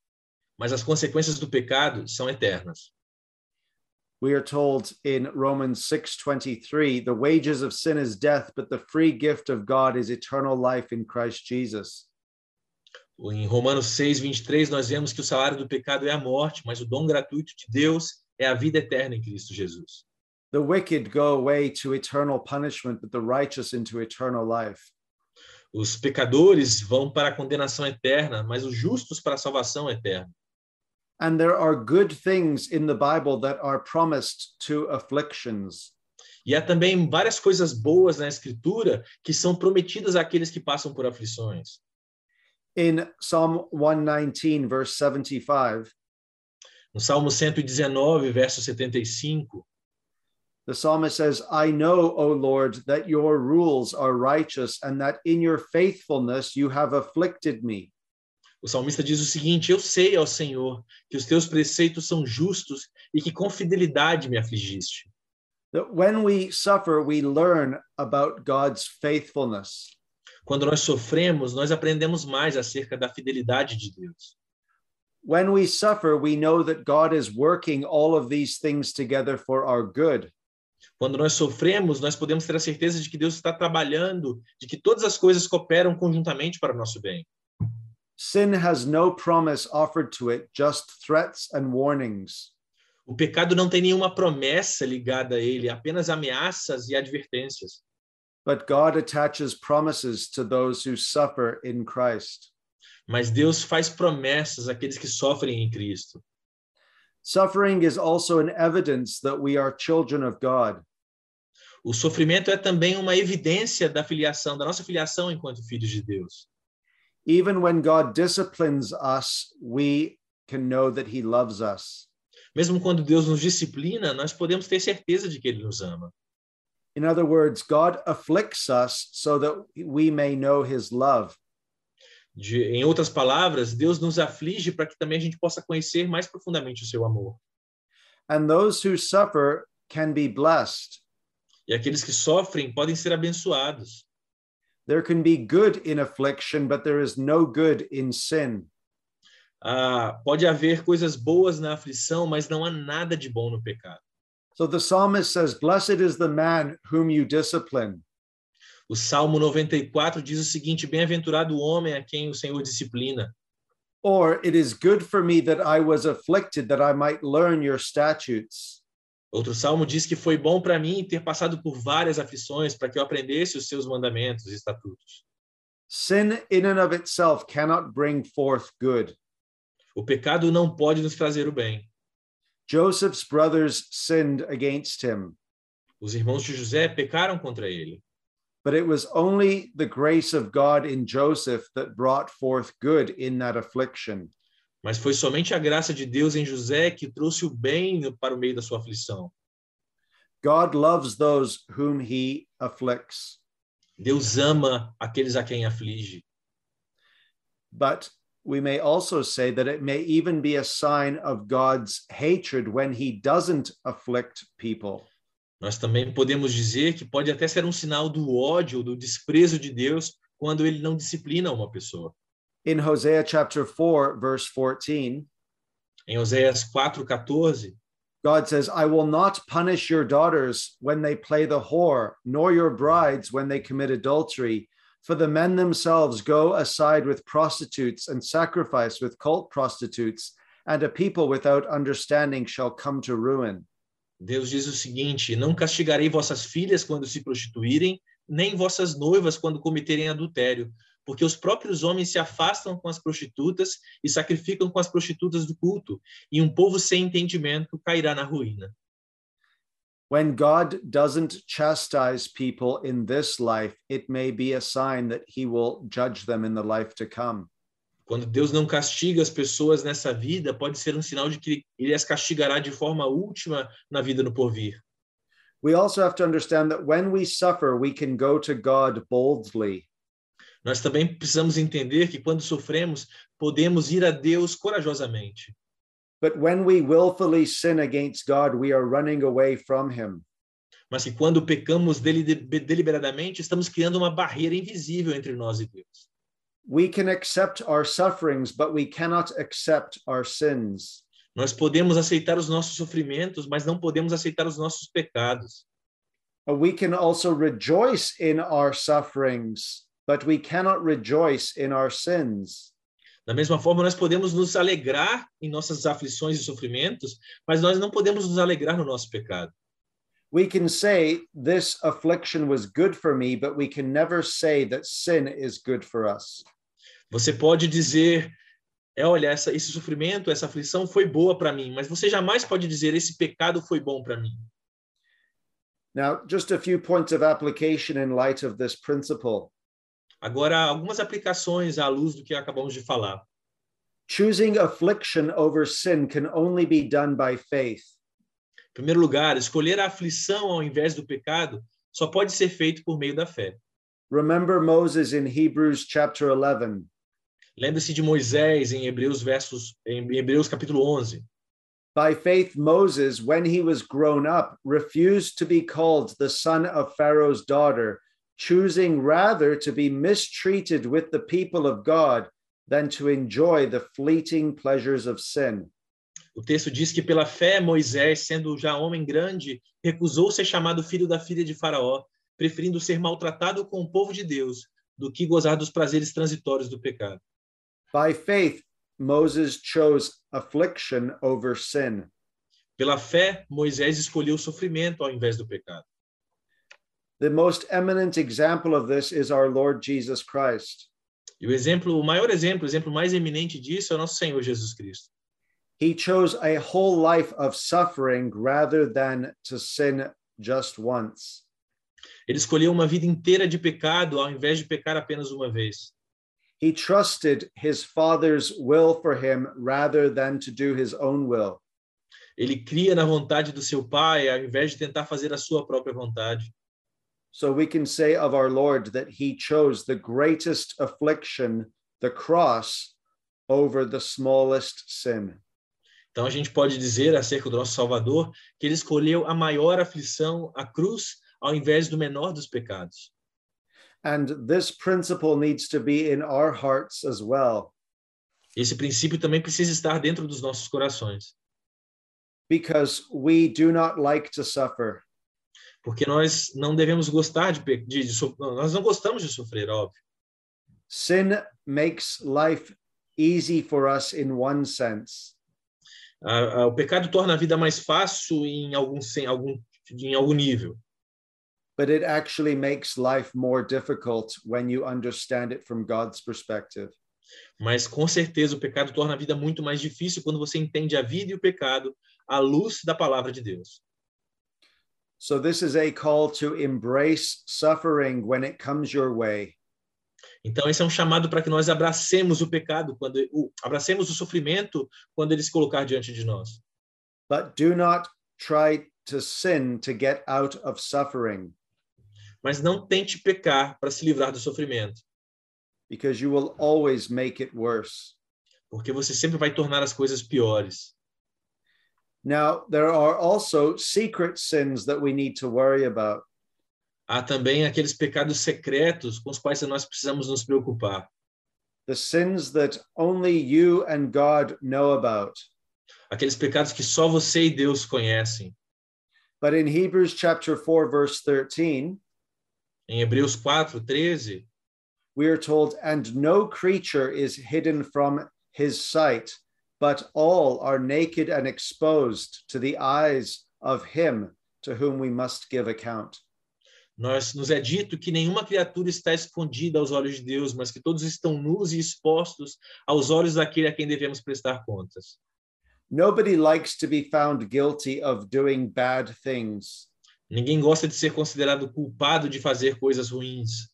mas as consequências do pecado são eternas. We are told in Romans 6:23, the wages of sin is death, but the free gift of God is eternal life in Christ Jesus. Em Romanos 6, 23, nós vemos que o salário do pecado é a morte, mas o dom gratuito de Deus é a vida eterna em Cristo Jesus. The wicked go away to eternal punishment, but the righteous into eternal life. Os pecadores vão para a condenação eterna, mas os justos para a salvação eterna. And there are good things in the Bible that are promised to afflictions. E há também várias coisas boas na Escritura que são prometidas àqueles que passam por aflições. In Psalm 119, verse 75, No Salmo 119, verso 75, the psalmist says, I know, O Lord, that your rules are righteous and that in your faithfulness you have afflicted me. o salmista diz o seguinte: Eu sei, ó Senhor, que os teus preceitos são justos e que com fidelidade me afligiste. That when we suffer, we learn about God's faithfulness. Quando nós sofremos, nós aprendemos mais acerca da fidelidade de Deus. When we suffer, we know that God is working all of these things together for our good. Quando nós sofremos, nós podemos ter a certeza de que Deus está trabalhando, de que todas as coisas cooperam conjuntamente para o nosso bem. Sin has no promise offered to it, just threats and warnings. O pecado não tem nenhuma promessa ligada a ele, apenas ameaças e advertências. But God attaches promises to those who suffer in Christ. Mas Deus faz promessas àqueles que sofrem em Cristo. Suffering is also an evidence that we are children of God. O sofrimento é também uma evidência da filiação, da nossa filiação enquanto filhos de Deus. Even when God disciplines us, we can know that He loves us. Mesmo quando Deus nos disciplina, nós podemos ter certeza de que Ele nos ama. In other words, God afflicts us so that we may know His love. De, em outras palavras, Deus nos aflige para que também a gente possa conhecer mais profundamente o seu amor. And those who suffer can be blessed. E aqueles que sofrem podem ser abençoados. There can be good in affliction, but there is no good in sin. Ah, pode haver coisas boas na aflição, mas não há nada de bom no pecado. So the psalmist says, Blessed is the man whom you discipline. O Salmo 94 diz o seguinte: Bem-aventurado o homem a quem o Senhor disciplina. Or it is good for me that I was afflicted, that I might learn your statutes. Outro salmo diz que foi bom para mim ter passado por várias aflições para que eu aprendesse os seus mandamentos e estatutos. Sin in and of itself cannot bring forth good. O pecado não pode nos trazer o bem. Joseph's brothers sinned against him, Os irmãos de José pecaram contra ele, but it was only the grace of God in Joseph that brought forth good in that affliction. mas foi somente a graça de Deus em José que trouxe o bem para o meio da sua aflição. God loves those whom he afflicts, Deus ama aqueles a quem aflige. but we may also say that it may even be a sign of God's hatred when he doesn't afflict people. Nós também podemos dizer que pode até ser um sinal do ódio, do desprezo de Deus quando ele não disciplina uma pessoa. In Hosea chapter 4, verse 14, Em Oséias 4:14, God says, I will not punish your daughters when they play the whore, nor your brides when they commit adultery. For the men themselves go aside with prostitutes and sacrifice with cult prostitutes, and a people without understanding shall come to ruin. Deus diz o seguinte: Não castigarei vossas filhas quando se prostituírem, nem vossas noivas quando cometerem adultério, porque os próprios homens se afastam com as prostitutas e sacrificam com as prostitutas do culto, e um povo sem entendimento cairá na ruína. When God doesn't chastise people in this life, it may be a sign that he will judge them in the life to come. Quando Deus não castiga as pessoas nessa vida, pode ser um sinal de que ele as castigará de forma última na vida no porvir. We also have to understand that when we suffer, we can go to God boldly. Nós também precisamos entender que quando sofremos, podemos ir a Deus corajosamente. But when we willfully sin against God, we are running away from him. Mas que quando pecamos deli- deliberadamente, estamos criando uma barreira invisível entre nós e Deus. We can accept our sufferings, but we cannot accept our sins. Nós podemos aceitar os nossos sofrimentos, mas não podemos aceitar os nossos pecados. We can also rejoice in our sufferings, but we cannot rejoice in our sins. Da mesma forma, nós podemos nos alegrar em nossas aflições e sofrimentos, mas nós não podemos nos alegrar no nosso pecado. We can say, This affliction was good for me, but we can never say that sin is good for us. Você pode dizer, é, olha, essa, esse sofrimento, essa aflição foi boa para mim, mas você jamais pode dizer, esse pecado foi bom para mim. Now, just a few points of application in light of this principle. Agora, algumas aplicações à luz do que acabamos de falar. Choosing affliction over sin can only be done by faith. Em primeiro lugar, escolher a aflição ao invés do pecado só pode ser feito por meio da fé. Remember Moses in Hebrews chapter 11. Lembre-se de Moisés em Hebreus versos em Hebreus capítulo 11. By faith, Moses, when he was grown up, refused to be called the son of Pharaoh's daughter, choosing rather to be mistreated with the people of God than to enjoy the fleeting pleasures of sin. O texto diz que pela fé Moisés, sendo já homem grande, recusou ser chamado filho da filha de Faraó, preferindo ser maltratado com o povo de Deus do que gozar dos prazeres transitórios do pecado. By faith, Moses chose affliction over sin. Pela fé, Moisés escolheu o sofrimento ao invés do pecado. The most eminent example of this is our Lord Jesus Christ. E o exemplo, o maior exemplo, o exemplo mais eminente disso é o nosso Senhor Jesus Cristo. He chose a whole life of suffering rather than to sin just once. Ele escolheu uma vida inteira de pecado ao invés de pecar apenas uma vez. He trusted his father's will for him rather than to do his own will. Ele cria na vontade do seu pai ao invés de tentar fazer a sua própria vontade. So we can say of our Lord that he chose the greatest affliction, the cross, over the smallest sin. Então a gente pode dizer acerca do nosso Salvador que ele escolheu a maior aflição, a cruz, ao invés do menor dos pecados. And this principle needs to be in our hearts as well, Esse princípio também precisa estar dentro dos nossos corações, because we do not like to suffer. porque nós não devemos gostar de, de, de so- nós não gostamos de sofrer, óbvio. Sin makes life easy for us in one sense, Ah, ah, o pecado torna a vida mais fácil em algum, sem- algum, em algum nível, but it actually makes life more difficult when you understand it from God's perspective. mas com certeza o pecado torna a vida muito mais difícil quando você entende a vida e o pecado à luz da palavra de Deus. So, this is a call to embrace suffering when it comes your way. Então esse é um chamado para que nós abracemos o pecado quando o, abracemos o sofrimento quando ele se colocar diante de nós. But do not try to sin to get out of suffering, Mas não tente pecar para se livrar do sofrimento, because you will always make it worse. porque você sempre vai tornar as coisas piores. Now, there are also secret sins that we need to worry about. Há também aqueles pecados secretos com os quais nós precisamos nos preocupar. The sins that only you and God know about. Aqueles pecados que só você e Deus conhecem. But in Hebrews chapter 4, verse 13, Em Hebreus 4, 13, we are told, And no creature is hidden from his sight, but all are naked and exposed to the eyes of him to whom we must give account. nós nos é dito que nenhuma criatura está escondida aos olhos de Deus, mas que todos estão nus e expostos aos olhos daquele a quem devemos prestar contas. Nobody likes to be found guilty of doing bad things. Ninguém gosta de ser considerado culpado de fazer coisas ruins.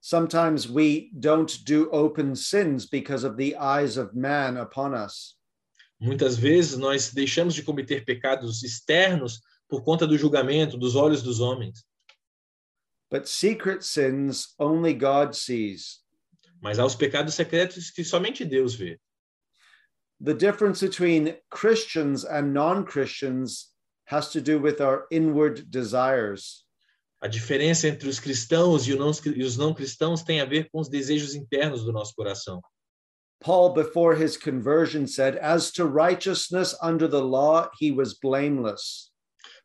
Sometimes we don't do open sins because of the eyes of man upon us. Muitas vezes nós deixamos de cometer pecados externos por conta do julgamento dos olhos dos homens, But secret sins only God sees. mas há os pecados secretos que somente Deus vê. The difference between Christians and non Christians has to do with our inward desires. A diferença entre os cristãos e os não cristãos tem a ver com os desejos internos do nosso coração. Paul, before his conversion, said, As to righteousness under the law, he was blameless.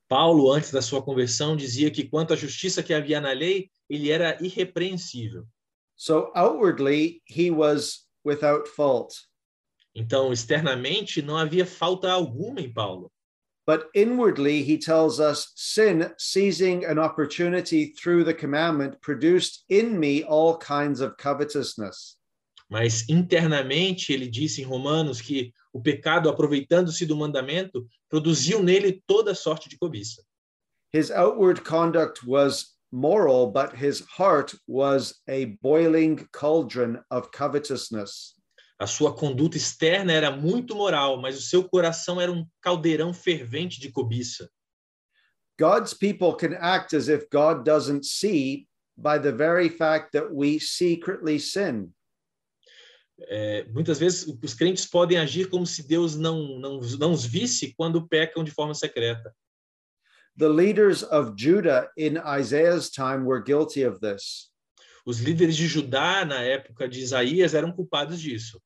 Paulo, antes da sua conversão, dizia que quanto à justiça que havia na lei, ele era irrepreensível. So outwardly, he was without fault. Então, externamente, não havia falta alguma em Paulo. But inwardly, he tells us sin, seizing an opportunity through the commandment, produced in me all kinds of covetousness. Mas internamente, ele disse em Romanos que o pecado, aproveitando-se do mandamento, produziu nele toda sorte de cobiça. His outward conduct was moral, but his heart was a boiling cauldron of covetousness. A sua conduta externa era muito moral, mas o seu coração era um caldeirão fervente de cobiça. God's people can act as if God doesn't see by the very fact that we secretly sin. É, muitas vezes os crentes podem agir como se Deus não, não, não os visse quando pecam de forma secreta. The leaders of Judah in Isaiah's time were guilty of this. Os líderes de Judá na época de Isaías eram culpados disso.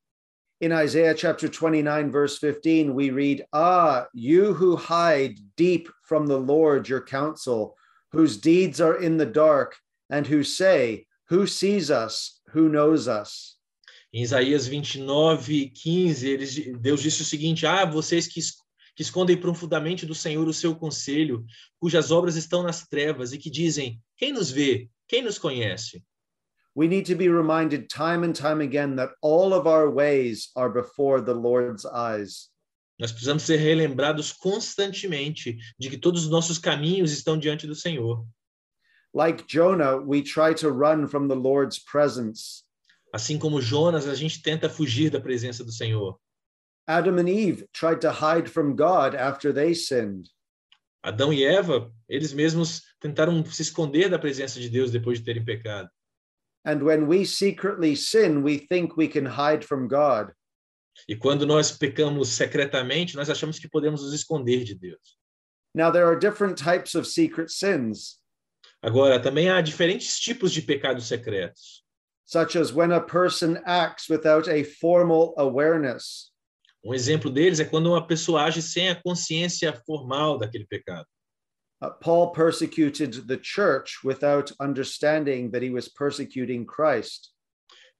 In Isaiah chapter 29, verse 15, we read, Ah, you who hide deep from the Lord your counsel, whose deeds are in the dark, and who say, Who sees us? Who knows us? Em Isaías 29, 15, eles, Deus disse o seguinte: Ah, vocês que, que escondem profundamente do Senhor o seu conselho, cujas obras estão nas trevas, e que dizem: Quem nos vê? Quem nos conhece? We need to be reminded time and time again that all of our ways are before the Lord's eyes. Nós precisamos ser relembrados constantemente de que todos os nossos caminhos estão diante do Senhor. Like Jonah, we try to run from the Lord's presence. Assim como Jonas, a gente tenta fugir da presença do Senhor. Adam and Eve tried to hide from God after they sinned. Adão e Eva, eles mesmos tentaram se esconder da presença de Deus depois de terem pecado. And when we secretly sin, we think we can hide from God. E quando nós pecamos secretamente, nós achamos que podemos nos esconder de Deus. Now, there are different types of secret sins, Agora, também há diferentes tipos de pecados secretos. such as when a person acts without a formal awareness, Um exemplo deles é quando uma pessoa age sem a consciência formal daquele pecado. Uh, Paul persecuted the church without understanding that he was persecuting Christ.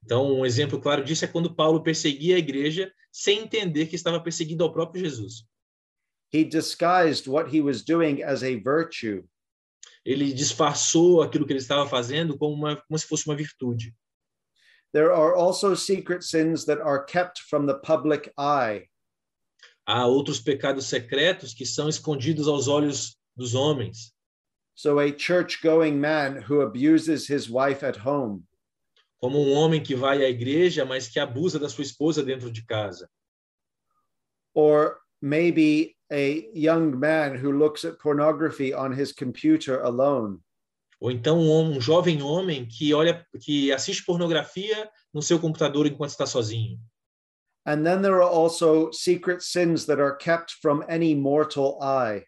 Então, um exemplo claro disso é quando Paulo perseguia a igreja sem entender que estava perseguindo ao próprio Jesus. He disguised what he was doing as a virtue. Ele disfarçou aquilo que ele estava fazendo como, uma, como se fosse uma virtude. There are also secret sins that are kept from the public eye. Há outros pecados secretos que são escondidos aos olhos dos homens. So, a church going man who abuses his wife at home, Como um homem que vai à igreja, mas que abusa da sua esposa dentro de casa. or maybe a young man who looks at pornography on his computer alone. Ou então um, um jovem homem que olha, que assiste pornografia no seu computador enquanto está sozinho. And then there are also secret sins that are kept from any mortal eye.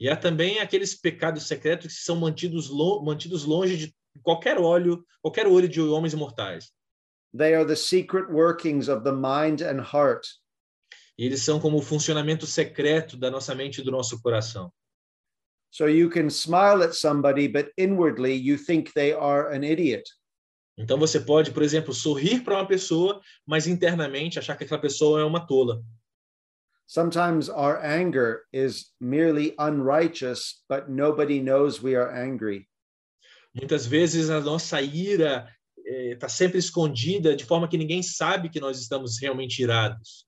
E há também aqueles pecados secretos que são mantidos, lo- mantidos longe de qualquer olho, qualquer olho de homens mortais. They are the secret workings of the mind and heart. E eles são como o funcionamento secreto da nossa mente e do nosso coração. So you can smile at somebody, but inwardly you think they are an idiot. Então você pode, por exemplo, sorrir para uma pessoa, mas internamente achar que aquela pessoa é uma tola. Sometimes our anger is merely unrighteous, but nobody knows we are angry. Muitas vezes a nossa ira está sempre escondida de forma que ninguém sabe que nós estamos realmente irados.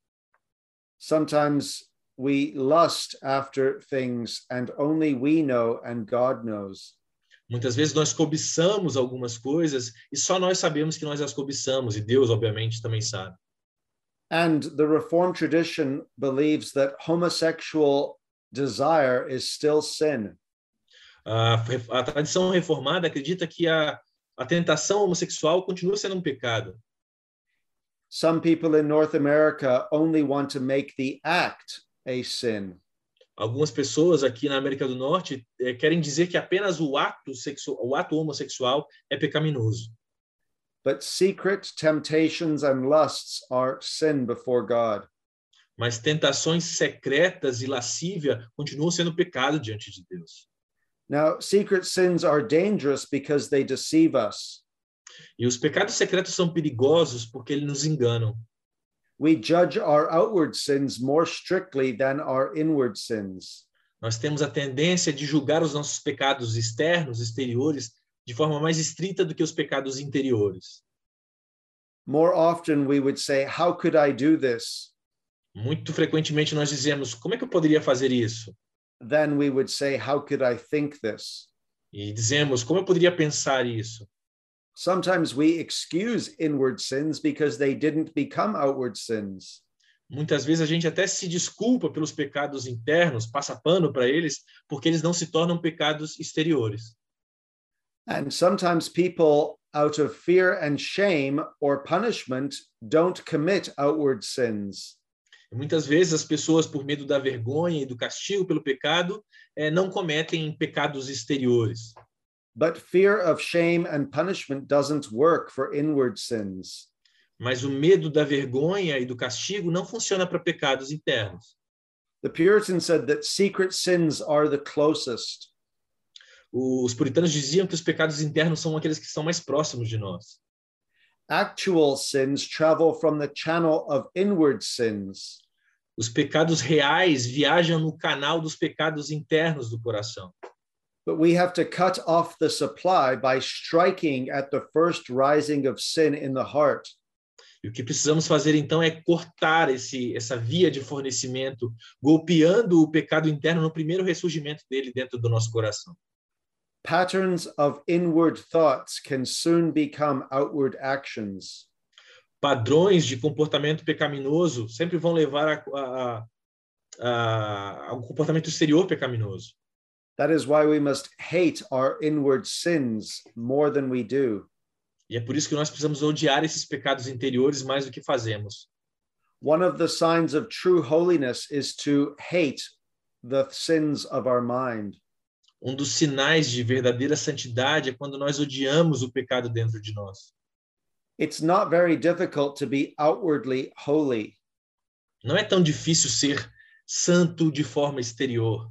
Sometimes we lust after things and only we know and God knows. Muitas vezes nós cobiçamos algumas coisas e só nós sabemos que nós as cobiçamos e Deus, obviamente, também sabe. And the Reformed tradition believes that homosexual desire is still sin. A, a tradição reformada acredita que a, a tentação homossexual continua sendo um pecado. Some people in North America only want to make the act a sin. Algumas pessoas aqui na América do Norte eh, querem dizer que apenas o ato sexual, o ato homossexual é pecaminoso. But secret temptations and lusts are sin before God. Mas tentações secretas e lascívia continuam sendo pecado diante de Deus. Now, secret sins are dangerous because they deceive us. E os pecados secretos são perigosos porque eles nos enganam. We judge our outward sins more strictly than our inward sins. Nós temos a tendência de julgar os nossos pecados externos, exteriores, de forma mais estrita do que os pecados interiores. More often, we would say, How could I do this? Muito frequentemente nós dizemos: como é que eu poderia fazer isso? Then we would say, How could I think this? E dizemos: como eu poderia pensar isso? Sometimes we excuse inward sins because they didn't become outward sins. Muitas vezes a gente até se desculpa pelos pecados internos, passa pano para eles, porque eles não se tornam pecados exteriores. And sometimes people, out of fear and shame or punishment, don't commit outward sins. Muitas vezes as pessoas, por medo da vergonha e do castigo pelo pecado, eh, não cometem pecados exteriores. But fear of shame and punishment doesn't work for inward sins. Mas o medo da vergonha e do castigo não funciona para pecados internos. The Puritan said that secret sins are the closest. Os puritanos diziam que os pecados internos são aqueles que são mais próximos de nós. Actual sins travel from the channel of inward sins. Os pecados reais viajam no canal dos pecados internos do coração. But we have to cut off the supply by striking at the first rising of sin in the heart. E o que precisamos fazer então é cortar esse, essa via de fornecimento, golpeando o pecado interno no primeiro ressurgimento dele dentro do nosso coração. Patterns of inward thoughts can soon become outward actions. Padrões de comportamento pecaminoso sempre vão levar a, a, a, ao um comportamento exterior pecaminoso. That is why we must hate our inward sins more than we do. E é por isso que nós precisamos odiar esses pecados interiores mais do que fazemos. One of the signs of true holiness is to hate the sins of our mind. Um dos sinais de verdadeira santidade é quando nós odiamos o pecado dentro de nós. It's not very difficult to be outwardly holy. Não é tão difícil ser santo de forma exterior,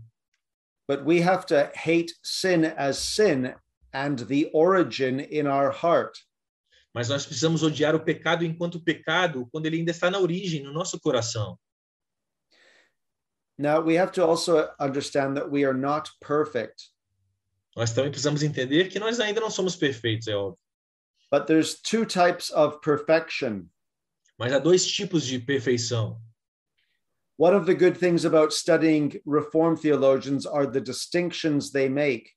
but we have to hate sin as sin and the origin in our heart. Mas nós precisamos odiar o pecado enquanto pecado, quando ele ainda está na origem, no nosso coração. Now, we have to also understand that we are not perfect, Nós também precisamos entender que nós ainda não somos perfeitos, é óbvio. but there's two types of perfection. Mas há dois tipos de perfeição. One of the good things about studying Reformed theologians are the distinctions they make.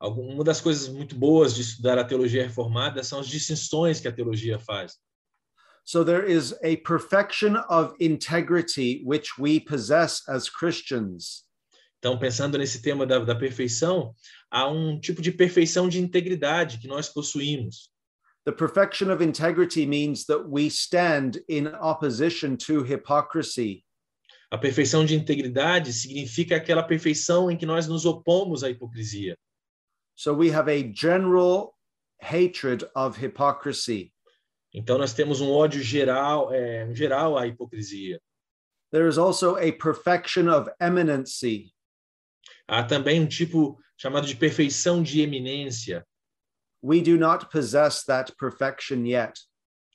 Uma das coisas muito boas de estudar a teologia reformada são as distinções que a teologia faz. So there is a perfection of integrity which we possess as Christians. Então, pensando nesse tema da, da perfeição, há um tipo de perfeição de integridade que nós possuímos. The perfection of integrity means that we stand in opposition to hypocrisy. A perfeição de integridade significa aquela perfeição em que nós nos opomos à hipocrisia. So we have a general hatred of hypocrisy. Então, nós temos um ódio geral, é, geral à hipocrisia. There is also a perfection of eminency. Há também um tipo chamado de perfeição de eminência, We do not possess that perfection yet.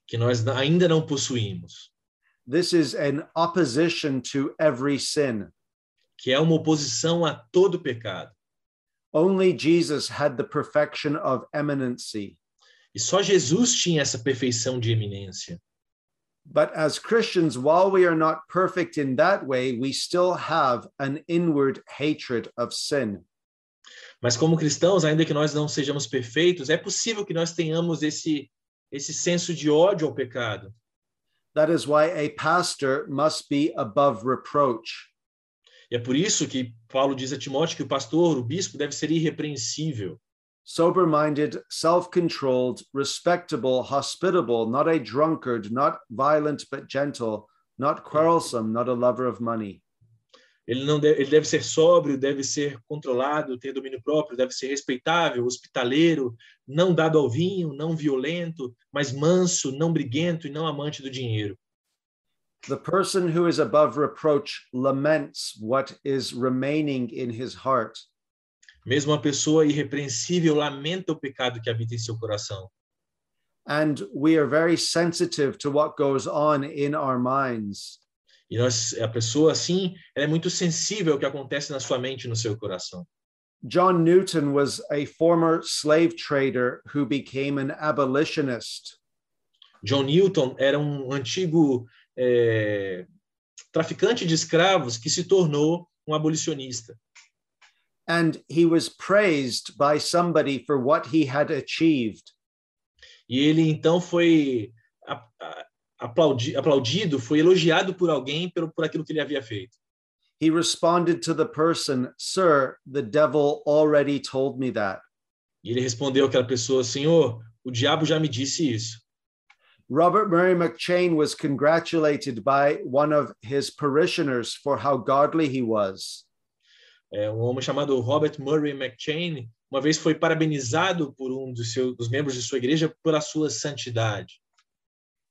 que nós ainda não possuímos, This is an opposition to every sin. que é uma oposição a todo pecado. Only Jesus had the perfection of eminency. E só Jesus tinha essa perfeição de eminência. But as Christians, while we are not perfect in that way, we still have an inward hatred of sin. Mas como cristãos, ainda que nós não sejamos perfeitos, é possível que nós tenhamos esse esse senso de ódio ao pecado. That is why a pastor must be above reproach. E é por isso que Paulo diz a Timóteo que o pastor, o bispo, deve ser irrepreensível, sober minded, self controlled, respectable, hospitable, not a drunkard, not violent but gentle, not quarrelsome, not a lover of money. Ele não deve, ele deve ser sóbrio, deve ser controlado, ter domínio próprio, deve ser respeitável, hospitaleiro, não dado ao vinho, não violento, mas manso, não briguento e não amante do dinheiro. The person who is above reproach laments what is remaining in his heart. Mesmo uma pessoa irrepreensível lamenta o pecado que habita em seu coração. And we are very sensitive to what goes on in our minds. E nós, a pessoa assim, é muito sensível ao que acontece na sua mente no seu coração. John Newton was a former slave trader who became an abolitionist. John Newton era um antigo é, traficante de escravos que se tornou um abolicionista. And he was praised by somebody for what he had achieved. E ele então foi aplaudi- aplaudido, foi elogiado por alguém por, por aquilo que ele havia feito. He responded to the person, Sir, the devil already told me that. E ele respondeu àquela pessoa: Senhor, o diabo já me disse isso. Robert Murray McChain was congratulated by one of his parishioners for how godly he was. É, um homem chamado Robert Murray McChain, uma vez foi parabenizado por um dos, seus, dos membros de sua igreja pela sua santidade.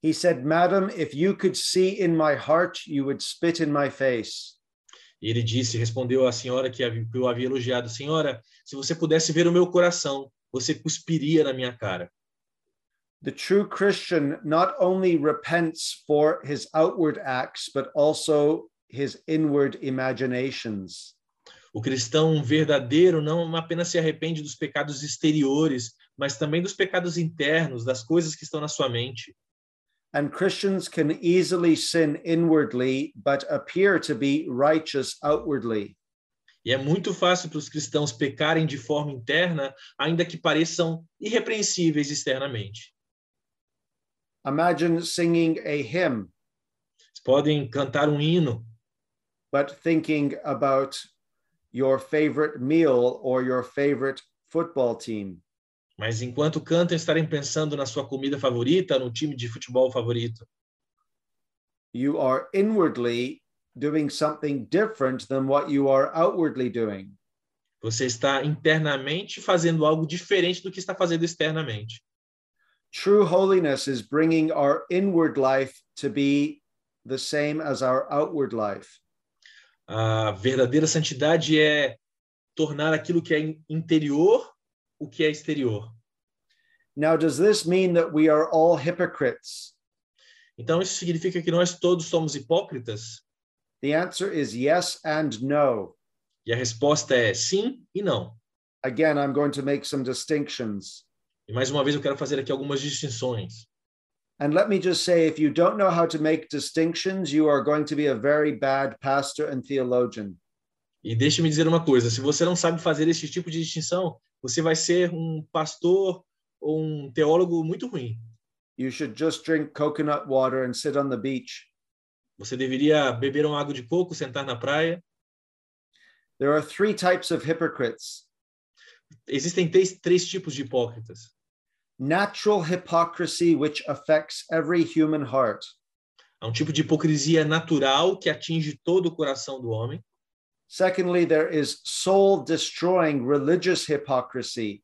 He said, Madam, if you could see in my heart, you would spit in my face. E ele disse, respondeu à senhora que eu havia elogiado: Senhora, se você pudesse ver o meu coração, você cuspiria na minha cara. The true Christian not only repents for his outward acts, but also his inward imaginations. O cristão verdadeiro não apenas se arrepende dos pecados exteriores, mas também dos pecados internos, das coisas que estão na sua mente. And Christians can easily sin inwardly, but appear to be righteous outwardly. E é muito fácil para os cristãos pecarem de forma interna, ainda que pareçam irrepreensíveis externamente. Imagine singing a hymn, Vocês podem cantar um hino, but thinking about your favorite meal or your favorite football team. mas enquanto cantam estarem pensando na sua comida favorita, no time de futebol favorito. You are inwardly doing something different than what you are outwardly doing. Você está internamente fazendo algo diferente do que está fazendo externamente. True holiness is bringing our inward life to be the same as our outward life. A verdadeira santidade é tornar aquilo que é in- interior o que é exterior. Now, does this mean that we are all hypocrites? Então isso significa que nós todos somos hipócritas? The answer is yes and no. E a resposta é sim e não. Again, I'm going to make some distinctions. E mais uma vez eu quero fazer aqui algumas distinções. And let me just say if you don't know how to make distinctions, you are going to be a very bad pastor and theologian. E deixe-me dizer uma coisa: se você não sabe fazer esse tipo de distinção, você vai ser um pastor ou um teólogo muito ruim. You should just drink coconut water and sit on the beach. Você deveria beber uma água de coco, sentar na praia. There are three types of hypocrites Existem três, três tipos de hipócritas. Natural hypocrisy, which affects every human heart, Há um tipo de hipocrisia natural que atinge todo o coração do homem. secondly, there is soul destroying religious hypocrisy,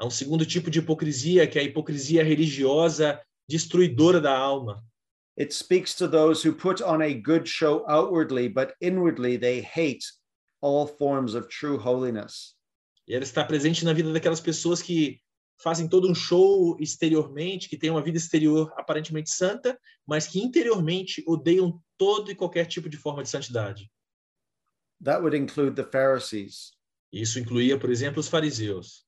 Há um segundo tipo de hipocrisia, que é a hipocrisia religiosa destruidora da alma. It speaks to those who put on a good show outwardly, but inwardly they hate all forms of true holiness. E ela está presente na vida daquelas pessoas que fazem todo um show exteriormente, que têm uma vida exterior aparentemente santa, mas que interiormente odeiam todo e qualquer tipo de forma de santidade. That would include the Pharisees. Isso incluía, por exemplo, os fariseus.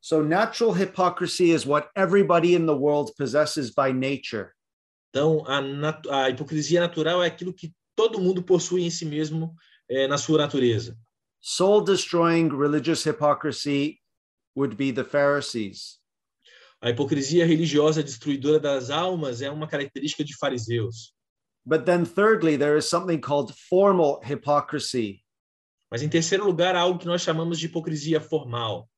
So, natural hypocrisy is what everybody in the world possesses by nature. Então, a, nat- a hipocrisia natural é aquilo que todo mundo possui em si mesmo, eh, na sua natureza. Soul destroying religious hypocrisy would be the Pharisees. A hipocrisia religiosa destruidora das almas é uma característica de fariseus. But then, thirdly, there is something called formal hypocrisy. Mas, em terceiro lugar, há algo que nós chamamos de hipocrisia formal.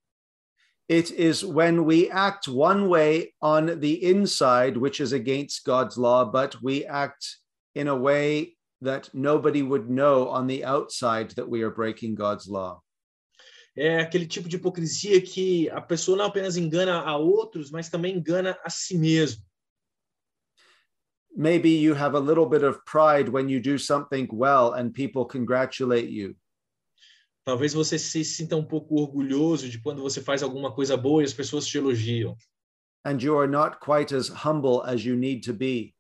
It is when we act one way on the inside, which is against God's law, but we act in a way that nobody would know on the outside that we are breaking God's law. É aquele tipo de hipocrisia que a pessoa não apenas engana a outros, mas também engana a si mesmo. Maybe you have a little bit of pride when you do something well and people congratulate you. Talvez você se sinta um pouco orgulhoso de quando você faz alguma coisa boa e as pessoas te elogiam. and you are not quite as humble as you need to be.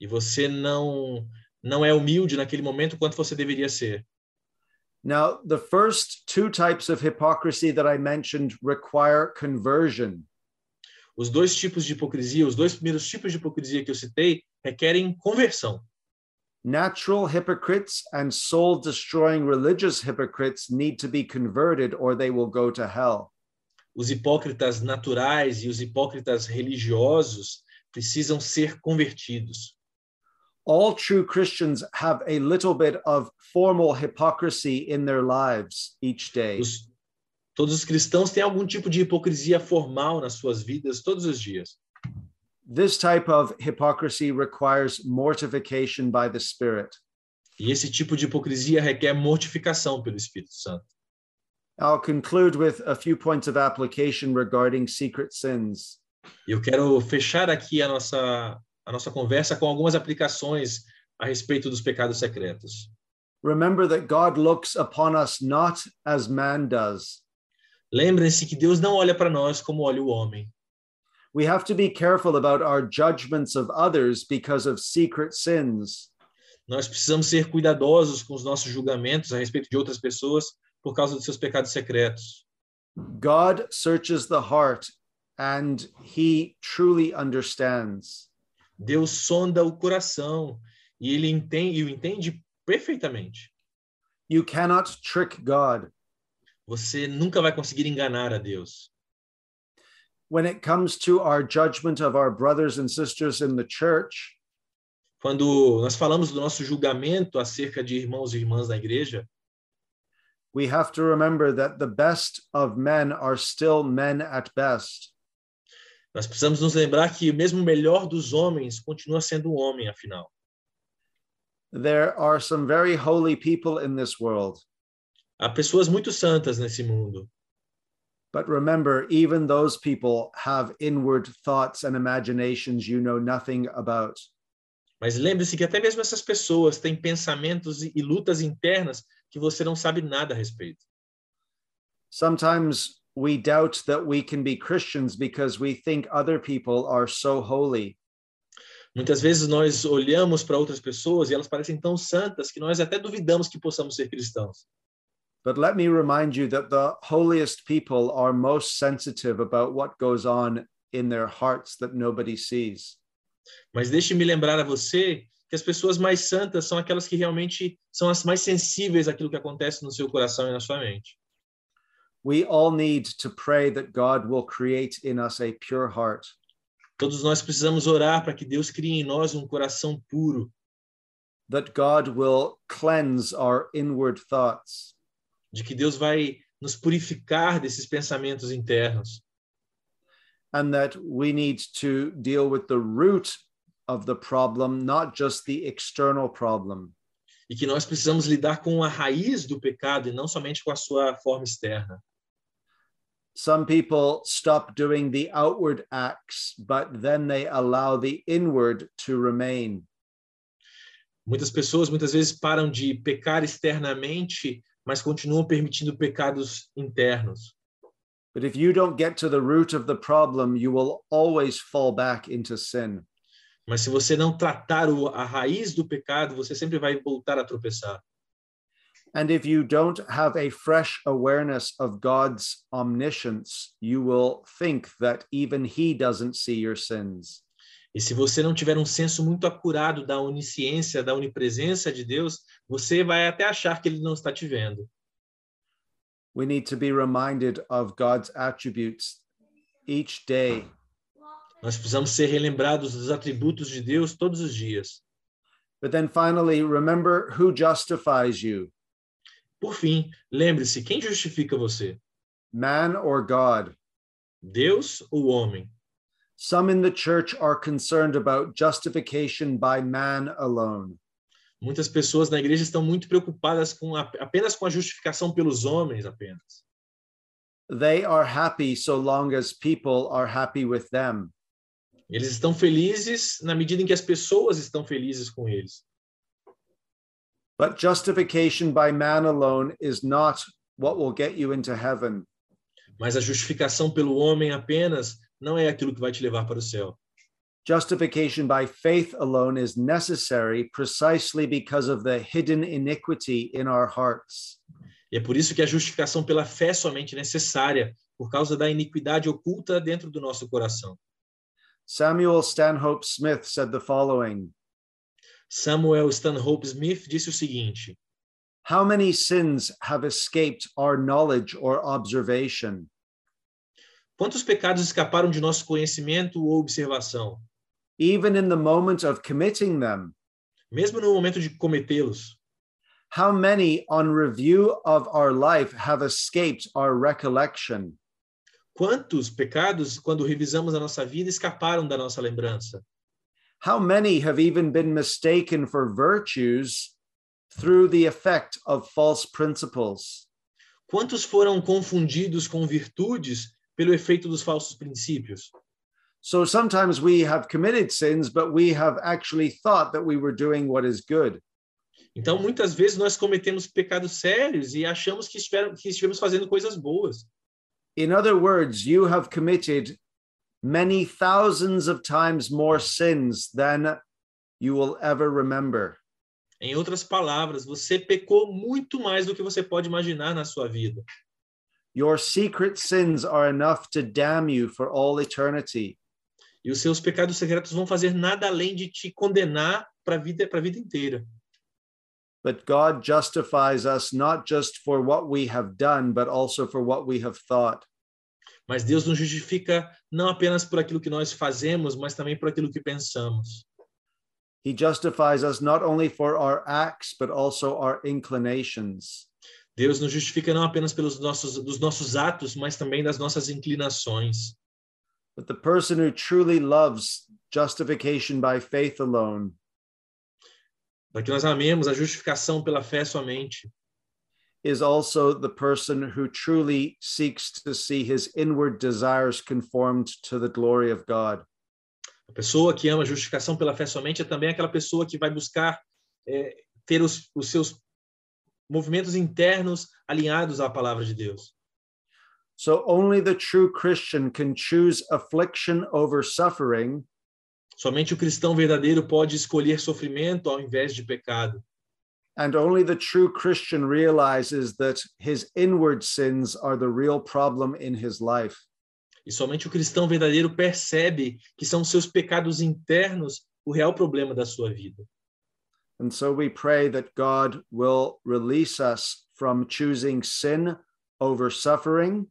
E você não não é humilde naquele momento quanto você deveria ser. Now, the first two types of hypocrisy that I mentioned require conversion. Os dois tipos de hipocrisia, os dois primeiros tipos de hipocrisia que eu citei, requerem conversão. Natural hypocrites and soul destroying religious hypocrites need to be converted or they will go to hell. Os hipócritas naturais e os hipócritas religiosos precisam ser convertidos. All true Christians have a little bit of formal hypocrisy in their lives each day. Os- todos os cristãos têm algum tipo de hipocrisia formal nas suas vidas todos os dias. This type of hypocrisy requires mortification by the Spirit. E esse tipo de hipocrisia requer mortificação pelo Espírito Santo. I'll conclude with a few points of application regarding secret sins. Eu quero fechar aqui a nossa a nossa conversa com algumas aplicações a respeito dos pecados secretos. Remember that God looks upon us not as man does. Lembrem-se que Deus não olha para nós como olha o homem. We have to be careful about our judgments of others because of secret sins. Nós precisamos ser cuidadosos com os nossos julgamentos a respeito de outras pessoas por causa dos seus pecados secretos. God searches the heart and he truly understands. Deus sonda o coração e ele entende, e o entende perfeitamente. You cannot trick God. Você nunca vai conseguir enganar a Deus. When it comes to our judgment of our brothers and sisters in the church, Quando nós falamos do nosso julgamento acerca de irmãos e irmãs na igreja, we have to remember that the best of men are still men at best. Nós precisamos nos lembrar que mesmo o melhor dos homens continua sendo um homem, afinal. There are some very holy people in this world, Há pessoas muito santas nesse mundo, but remember, even those people have inward thoughts and imaginations you know nothing about. mas lembre-se que até mesmo essas pessoas têm pensamentos e lutas internas que você não sabe nada a respeito. Sometimes we doubt that we can be Christians because we think other people are so holy. Muitas vezes nós olhamos para outras pessoas e elas parecem tão santas que nós até duvidamos que possamos ser cristãos. But let me remind you that the holiest people are most sensitive about what goes on in their hearts that nobody sees. Mas deixe-me lembrar a você que as pessoas mais santas são aquelas que realmente são as mais sensíveis àquilo que acontece no seu coração e na sua mente. We all need to pray that God will create in us a pure heart. Todos nós precisamos orar para que Deus crie em nós um coração puro, that God will cleanse our inward thoughts, de que Deus vai nos purificar desses pensamentos internos and that we need to deal with the root of the problem, not just the external problem. e que nós precisamos lidar com a raiz do pecado e não somente com a sua forma externa. Some people stop doing the outward acts, but then they allow the inward to remain. Muitas pessoas muitas vezes param de pecar externamente, mas continuam permitindo pecados internos. But if you don't get to the root of the problem, you will always fall back into sin. Mas se você não tratar a raiz do pecado, você sempre vai voltar a tropeçar. And if you don't have a fresh awareness of God's omniscience, you will think that even He doesn't see your sins. E se você não tiver um senso muito acurado da onisciência, da onipresença de Deus, você vai até achar que ele não está te vendo. We need to be reminded of God's attributes each day. Nós precisamos ser relembrados dos atributos de Deus todos os dias. But then finally, remember who justifies you, Por fim, lembre-se, quem justifica você? man or God? Deus ou homem? Some in the church are concerned about justification by man alone. Muitas pessoas na igreja estão muito preocupadas com apenas com a justificação pelos homens apenas. They are happy so long as people are happy with them. Eles estão felizes na medida em que as pessoas estão felizes com eles. But justification by man alone is not what will get you into heaven. Mas a justificação pelo homem apenas não é aquilo que vai te levar para o céu. Justification by faith alone is necessary precisely because of the hidden iniquity in our hearts. E é por isso que a justificação pela fé é somente necessária, por causa da iniquidade oculta dentro do nosso coração. Samuel Stanhope Smith said the following Samuel Stanhope Smith disse o seguinte: How many sins have escaped our knowledge or observation? Quantos pecados escaparam de nosso conhecimento ou observação? Even in the moment of committing them, Mesmo no momento de cometê-los, how many on review of our life have escaped our recollection? quantos pecados, quando revisamos a nossa vida, escaparam da nossa lembrança? How many have even been mistaken for virtues through the effect of false principles? Quantos foram confundidos com virtudes pelo efeito dos falsos princípios? So sometimes we have committed sins, but we have actually thought that we were doing what is good. Então, muitas vezes nós cometemos pecados sérios e achamos que, estiver, que estivemos fazendo coisas boas. In other words, you have committed many thousands of times more sins than you will ever remember. Em outras palavras, você pecou muito mais do que você pode imaginar na sua vida. Your secret sins are enough to damn you for all eternity. E os seus pecados secretos vão fazer nada além de te condenar para a vida, para a vida inteira. But God justifies us not just for what we have done, but also for what we have thought. Mas Deus nos justifica não apenas por aquilo que nós fazemos, mas também por aquilo que pensamos. He justifies us not only for our acts, but also our inclinations. Deus nos justifica não apenas pelos nossos dos nossos atos, mas também das nossas inclinações. But the person who truly loves justification by faith alone Para que nós amemos a justificação pela fé somente. Is also the person who truly seeks to see his inward desires conformed to the glory of God. A pessoa que ama a justificação pela fé somente é também aquela pessoa que vai buscar é, ter os, os seus movimentos internos alinhados à palavra de Deus. So only the true Christian can choose affliction over suffering Somente o cristão verdadeiro pode escolher sofrimento ao invés de pecado. And only the true Christian realizes that his inward sins are the real problem in his life. E somente o cristão verdadeiro percebe que são seus pecados internos o real problema da sua vida. And so we pray that God will release us from choosing sin over suffering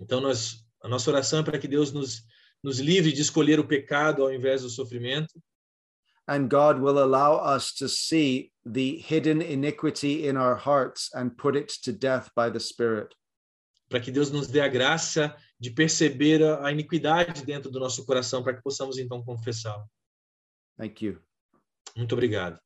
Então nós a nossa oração é para que Deus nos nos livre de escolher o pecado ao invés do sofrimento and God will allow us to see the hidden iniquity in our hearts and put it to death by the Spirit. para que Deus nos dê a graça de perceber a, iniquidade dentro do nosso coração, para que possamos então confessá-la. Thank you. Muito obrigado.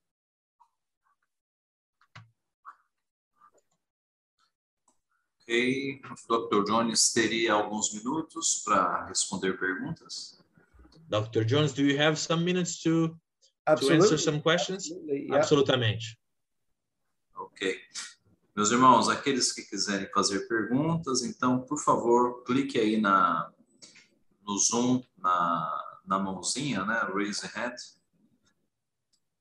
Ok, Dr. Jones teria alguns minutos para responder perguntas. Dr. Jones, do you have some minutes to, to answer some questions? Absolutely, yeah. Absolutamente. Ok. Meus irmãos, aqueles que quiserem fazer perguntas, então, por favor, clique aí na, no Zoom, na, na mãozinha, né? Raise a hand.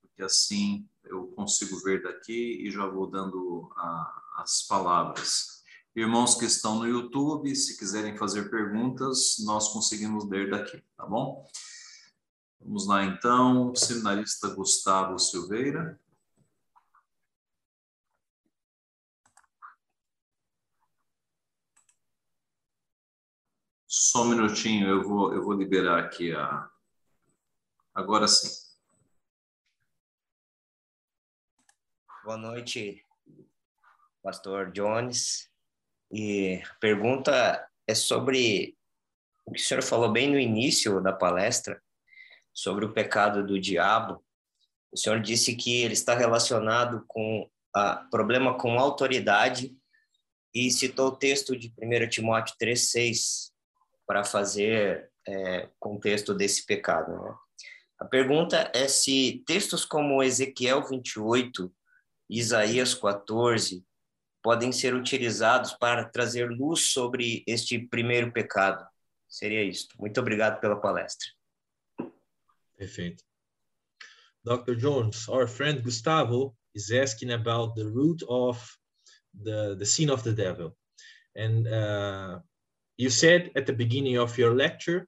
Porque assim eu consigo ver daqui e já vou dando a, as palavras. Irmãos que estão no YouTube, se quiserem fazer perguntas, nós conseguimos ler daqui, tá bom? Vamos lá, então. Seminarista Gustavo Silveira. Só um minutinho, eu vou, eu vou liberar aqui a. Agora sim. Boa noite, Pastor Jones. E a pergunta é sobre o que o senhor falou bem no início da palestra, sobre o pecado do diabo. O senhor disse que ele está relacionado com o problema com autoridade e citou o texto de 1 Timóteo 3,6 para fazer é, contexto desse pecado. Né? A pergunta é se textos como Ezequiel 28, Isaías 14, podem ser utilizados para trazer luz sobre este primeiro pecado. Seria isto. Muito obrigado pela palestra. Dr. Jones, our friend Gustavo is asking about the root of the, the sin of the devil. And uh, you said at the beginning of your lecture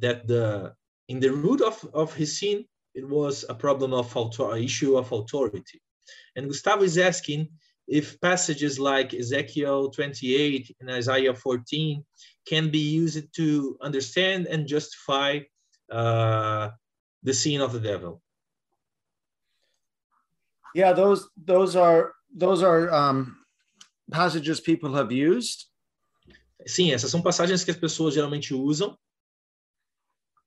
that the in the root of, of his sin, it was a problem of author, issue of authority. And Gustavo is asking if passages like Ezekiel 28 and Isaiah 14 can be used to understand and justify uh, the scene of the devil. Yeah, those those are those are um, passages people have used. Sim, essas são passagens que as pessoas geralmente usam.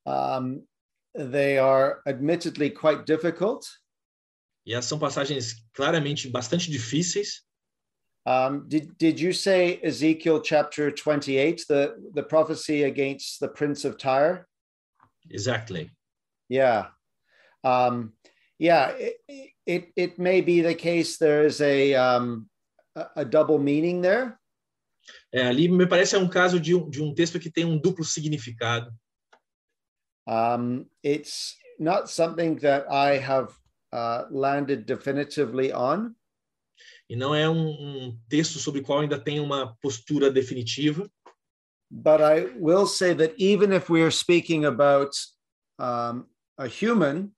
Um, they are admittedly quite difficult. E essas são passagens claramente bastante difíceis. Um, did, did you say Ezekiel chapter 28, the, the prophecy against the prince of Tyre? Exactly. Yeah. Um, yeah, it, it, it may be the case there is a, um, a, double meaning there. É, ali me parece é um caso de um, de um texto que tem um duplo significado. Um, it's not something that I have uh, landed definitively on. E não é um, um texto sobre o qual ainda tem uma postura definitiva. But I will say that even if we are speaking about um, a human,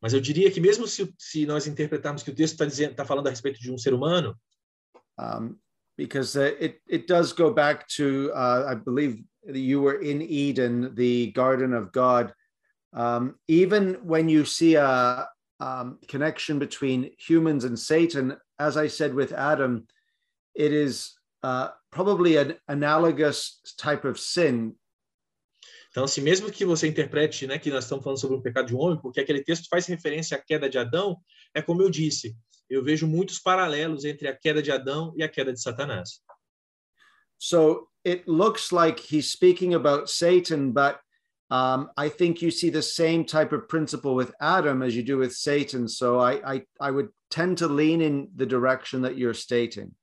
Mas eu diria que mesmo se, se nós interpretarmos que o texto está dizendo, está falando a respeito de um ser humano, um, because uh, it it does go back to uh, I believe you were in Eden, the Garden of God. Um, even when you see a um, connection between humans and Satan, as I said with Adam, it is uh, probably an analogous type of sin. Então, assim, mesmo que você interprete né, que nós estamos falando sobre o pecado de um homem, porque aquele texto faz referência à queda de Adão, é como eu disse, eu vejo muitos paralelos entre a queda de Adão e a queda de Satanás. So it looks like he's speaking about Satan, but um, I think you see the same type of principle with Adam as you do with Satan. So I, I, I would tend to lean in the direction that you're stating.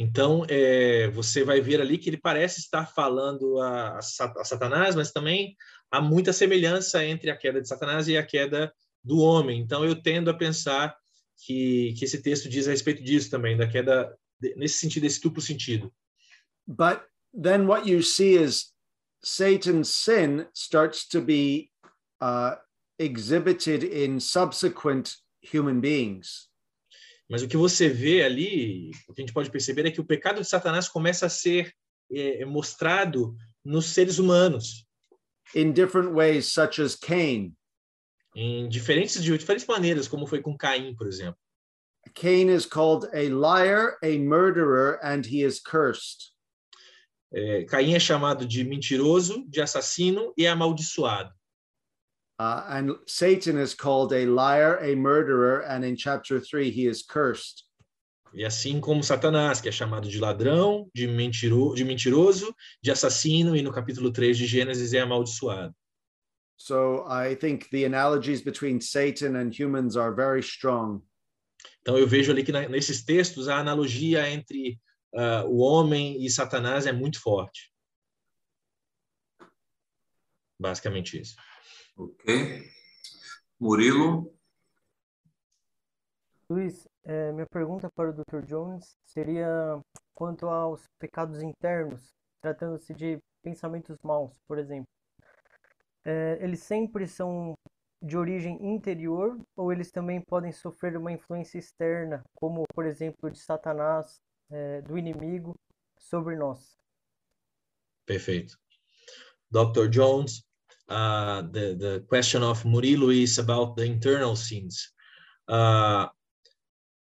Então, é, você vai ver ali que ele parece estar falando a, a, Satanás, mas também há muita semelhança entre a queda de Satanás e a queda do homem. Então, eu tendo a pensar que, que esse texto diz a respeito disso também, da queda, nesse sentido, esse duplo sentido. But then what you see is Satan's sin starts to be uh, exhibited in subsequent human beings. Mas o que você vê ali, o que a gente pode perceber é que o pecado de Satanás começa a ser é, mostrado nos seres humanos. In different ways, such as Cain. Em diferentes de diferentes maneiras, como foi com Caim, por exemplo. Cain is called a liar, a murderer, and he is cursed. É, Caim é chamado de mentiroso, de assassino e amaldiçoado. Uh, and Satan is called a liar, a murderer, and in chapter 3 he is cursed. E assim como Satanás, que é chamado de ladrão, de, mentiro, de mentiroso, de assassino, e no capítulo 3 de Gênesis é amaldiçoado. So I think the analogies between Satan and humans are very strong. Então eu vejo ali que na, nesses textos a analogia entre uh, o homem e Satanás é muito forte. Basicamente isso. Ok. Murilo? Luiz, é, minha pergunta para o Dr. Jones seria quanto aos pecados internos, tratando-se de pensamentos maus, por exemplo. É, eles sempre são de origem interior ou eles também podem sofrer uma influência externa, como, por exemplo, de Satanás, é, do inimigo, sobre nós? Perfeito. Dr. Jones, uh, the, the question of Murilo is about the internal sins. Uh,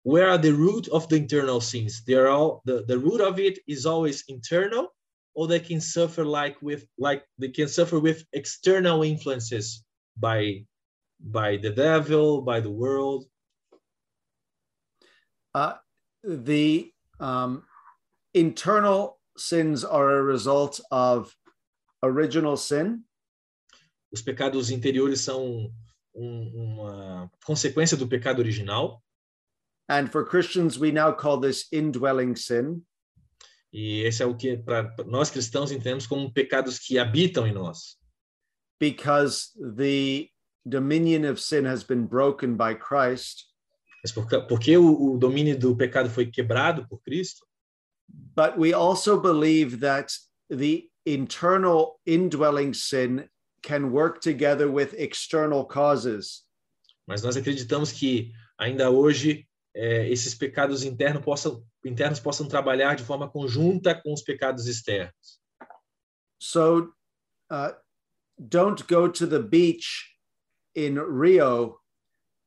where are the root of the internal sins? They're all the, the root of it is always internal, or they can suffer like with like they can suffer with external influences by by the devil, by the world. Uh, the um, internal sins are a result of original sin os pecados interiores são um, uma consequência do pecado original. And for Christians, we now call this indwelling sin. E esse é o que para nós cristãos entendemos como pecados que habitam em nós. Because the dominion of sin has been broken by Christ. Mas porque, porque o, o domínio do pecado foi quebrado por Cristo. But we also believe that the internal indwelling sin can work together with external causes. Mas nós acreditamos que ainda hoje é, esses pecados internos possam, internos possam trabalhar de forma conjunta com os pecados externos. So, uh, don't go to the beach in Rio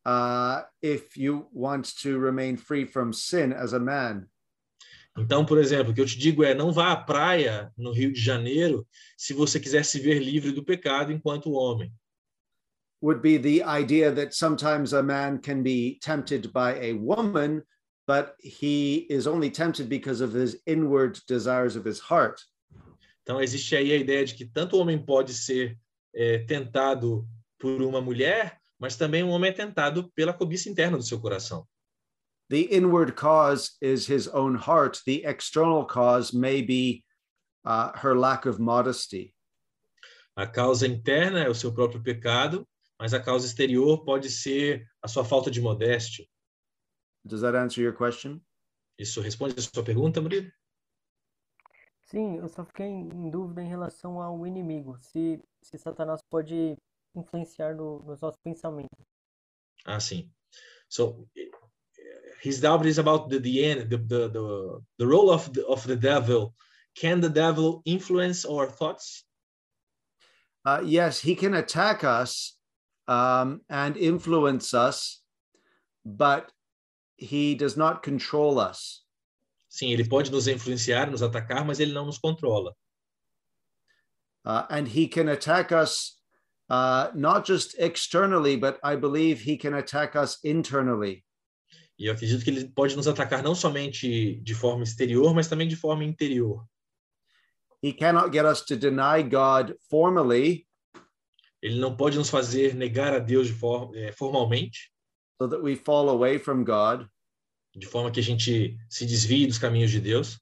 uh, if you want to remain free from sin as a man. Então, por exemplo, o que eu te digo é: não vá à praia no Rio de Janeiro se você quiser se ver livre do pecado enquanto homem. Would be the idea that sometimes a man can be tempted by a woman, but he is only tempted because of his inward desires of his heart. Então, existe aí a ideia de que tanto o homem pode ser é, tentado por uma mulher, mas também o um homem é tentado pela cobiça interna do seu coração. The inward cause is his own heart. The external cause may be uh, her lack of modesty. A causa interna é o seu próprio pecado, mas a causa exterior pode ser a sua falta de modéstia. Does that answer your question? Isso responde a sua pergunta, Murilo? Sim, eu só fiquei em dúvida em relação ao inimigo, se, se Satanás pode influenciar no, nos nossos pensamentos. Ah, sim. So, his doubt is about the the end, the the the, the role of the, of the devil. Can the devil influence our thoughts? Uh, yes, he can attack us um, and influence us, but he does not control us. Sim, ele pode nos influenciar, nos atacar, mas ele não nos controla. Uh, and he can attack us uh, not just externally, but I believe he can attack us internally. E eu acredito que ele pode nos atacar não somente de forma exterior, mas também de forma interior. He cannot get us to deny God formally. Ele não pode nos fazer negar a Deus de forma, é, formalmente. So that we fall away from God. de forma que a gente se desvie dos caminhos de Deus.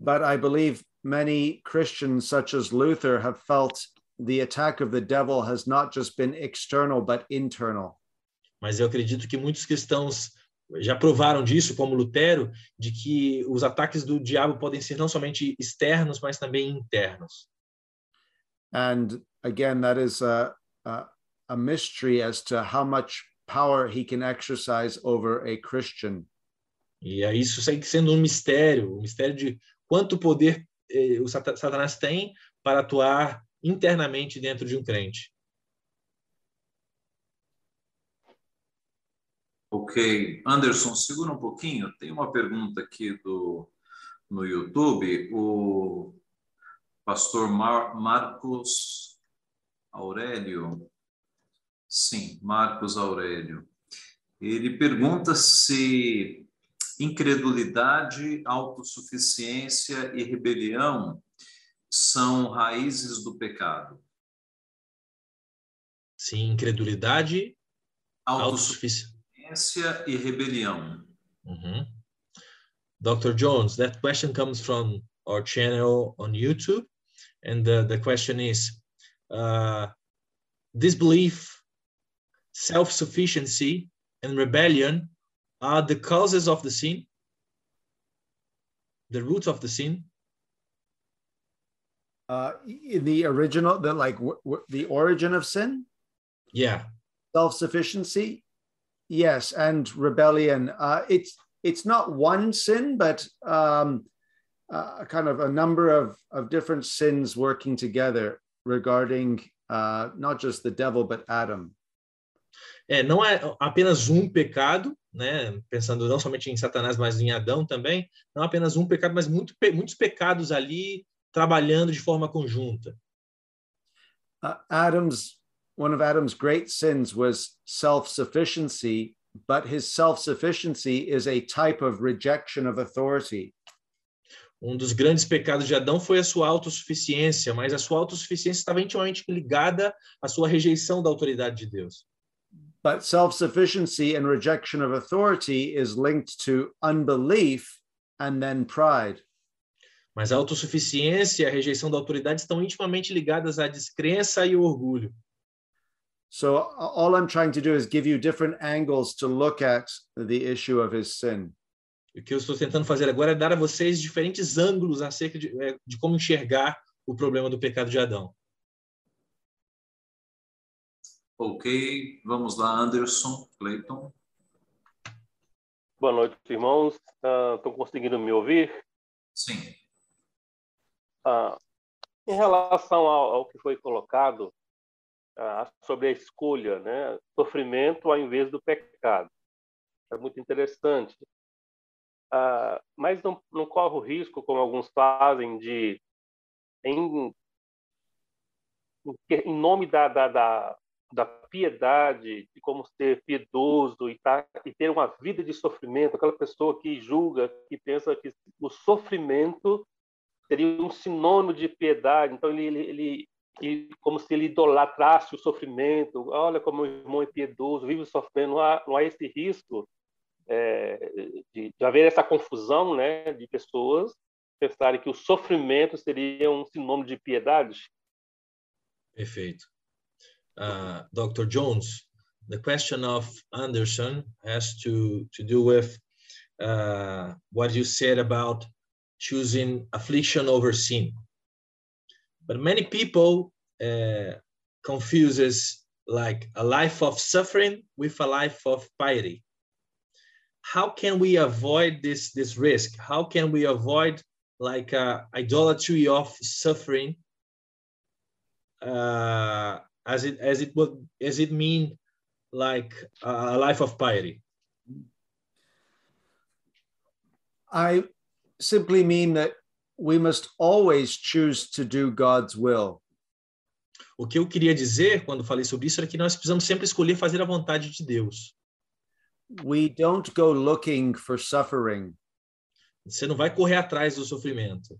But I believe many Christians, such as Luther, have felt the attack of the devil has not just been external, but internal. Mas eu acredito que muitos cristãos já provaram disso, como Lutero, de que os ataques do diabo podem ser não somente externos, mas também internos. And again, that is a, a, a mystery as to how much power he can exercise over a Christian. E aí isso segue sendo um mistério, um mistério de quanto poder eh, o sata- Satanás tem para atuar internamente dentro de um crente. Ok. Anderson, segura um pouquinho. Tem uma pergunta aqui do, no YouTube. O pastor Mar- Marcos Aurélio. Sim, Marcos Aurélio. Ele pergunta se incredulidade, autossuficiência e rebelião são raízes do pecado. Sim, incredulidade, Autossuficiência autossuficiência. e rebelião. Mhm. Dr. Jones, that question comes from our channel on YouTube. And the, the question is uh, disbelief, self sufficiency, and rebellion are the causes of the sin, the root of the sin. Uh, in the original, the like w- w- the origin of sin, Yeah. self-sufficiency, yes, and rebellion. Uh, it's it's not one sin, but um, uh, kind of a number of of different sins working together regarding uh, not just the devil but Adam. É, não é apenas um pecado, né? Pensando não somente em Satanás, mas em Adão também. Não apenas um pecado, mas muito, muitos pecados ali trabalhando de forma conjunta. Uh, Adam's one of Adam's great sins was self-sufficiency, but his self-sufficiency is a type of rejection of authority. Um dos grandes pecados de Adão foi a sua autossuficiência, mas a sua autossuficiência estava intimamente ligada à sua rejeição da autoridade de Deus. But self-sufficiency and rejection of authority is linked to unbelief and then pride. Mas a autossuficiência e a rejeição da autoridade estão intimamente ligadas à descrença e ao orgulho. So all I'm trying to do is give you different angles to look at the issue of his sin. O que eu estou tentando fazer agora é dar a vocês diferentes ângulos acerca de, eh, de como enxergar o problema do pecado de Adão. Ok, vamos lá, Anderson, Clayton. Boa noite, irmãos. Estão conseguindo me ouvir? Sim. Ah, em relação ao, ao que foi colocado sobre a escolha, né? Sofrimento ao invés do pecado. É muito interessante. Ah, mas não, não corre o risco, como alguns fazem, de, em, em nome da, da, da, da piedade, de como ser piedoso e, tá, e ter uma vida de sofrimento, aquela pessoa que julga, que pensa que o sofrimento seria um sinônimo de piedade. Então ele, ele, ele como se ele idolatrasse o sofrimento. Olha como o irmão é piedoso, vive sofrendo. Não há, não há esse risco é, de, de haver essa confusão, né, de pessoas pensarem que o sofrimento seria um sinônimo de piedade. Perfeito. Uh, Dr. Jones, the question of Anderson has to, to do with uh, what you said about choosing affliction over sin. But many people uh, confuses like a life of suffering with a life of piety. How can we avoid this this risk? How can we avoid like uh, idolatry of suffering uh, as it as it would as it mean like a life of piety? I simply mean that we must always choose to do God's will. O que eu queria dizer quando falei sobre isso era que nós precisamos sempre escolher fazer a vontade de Deus. We don't go looking for suffering, Você não vai correr atrás do sofrimento,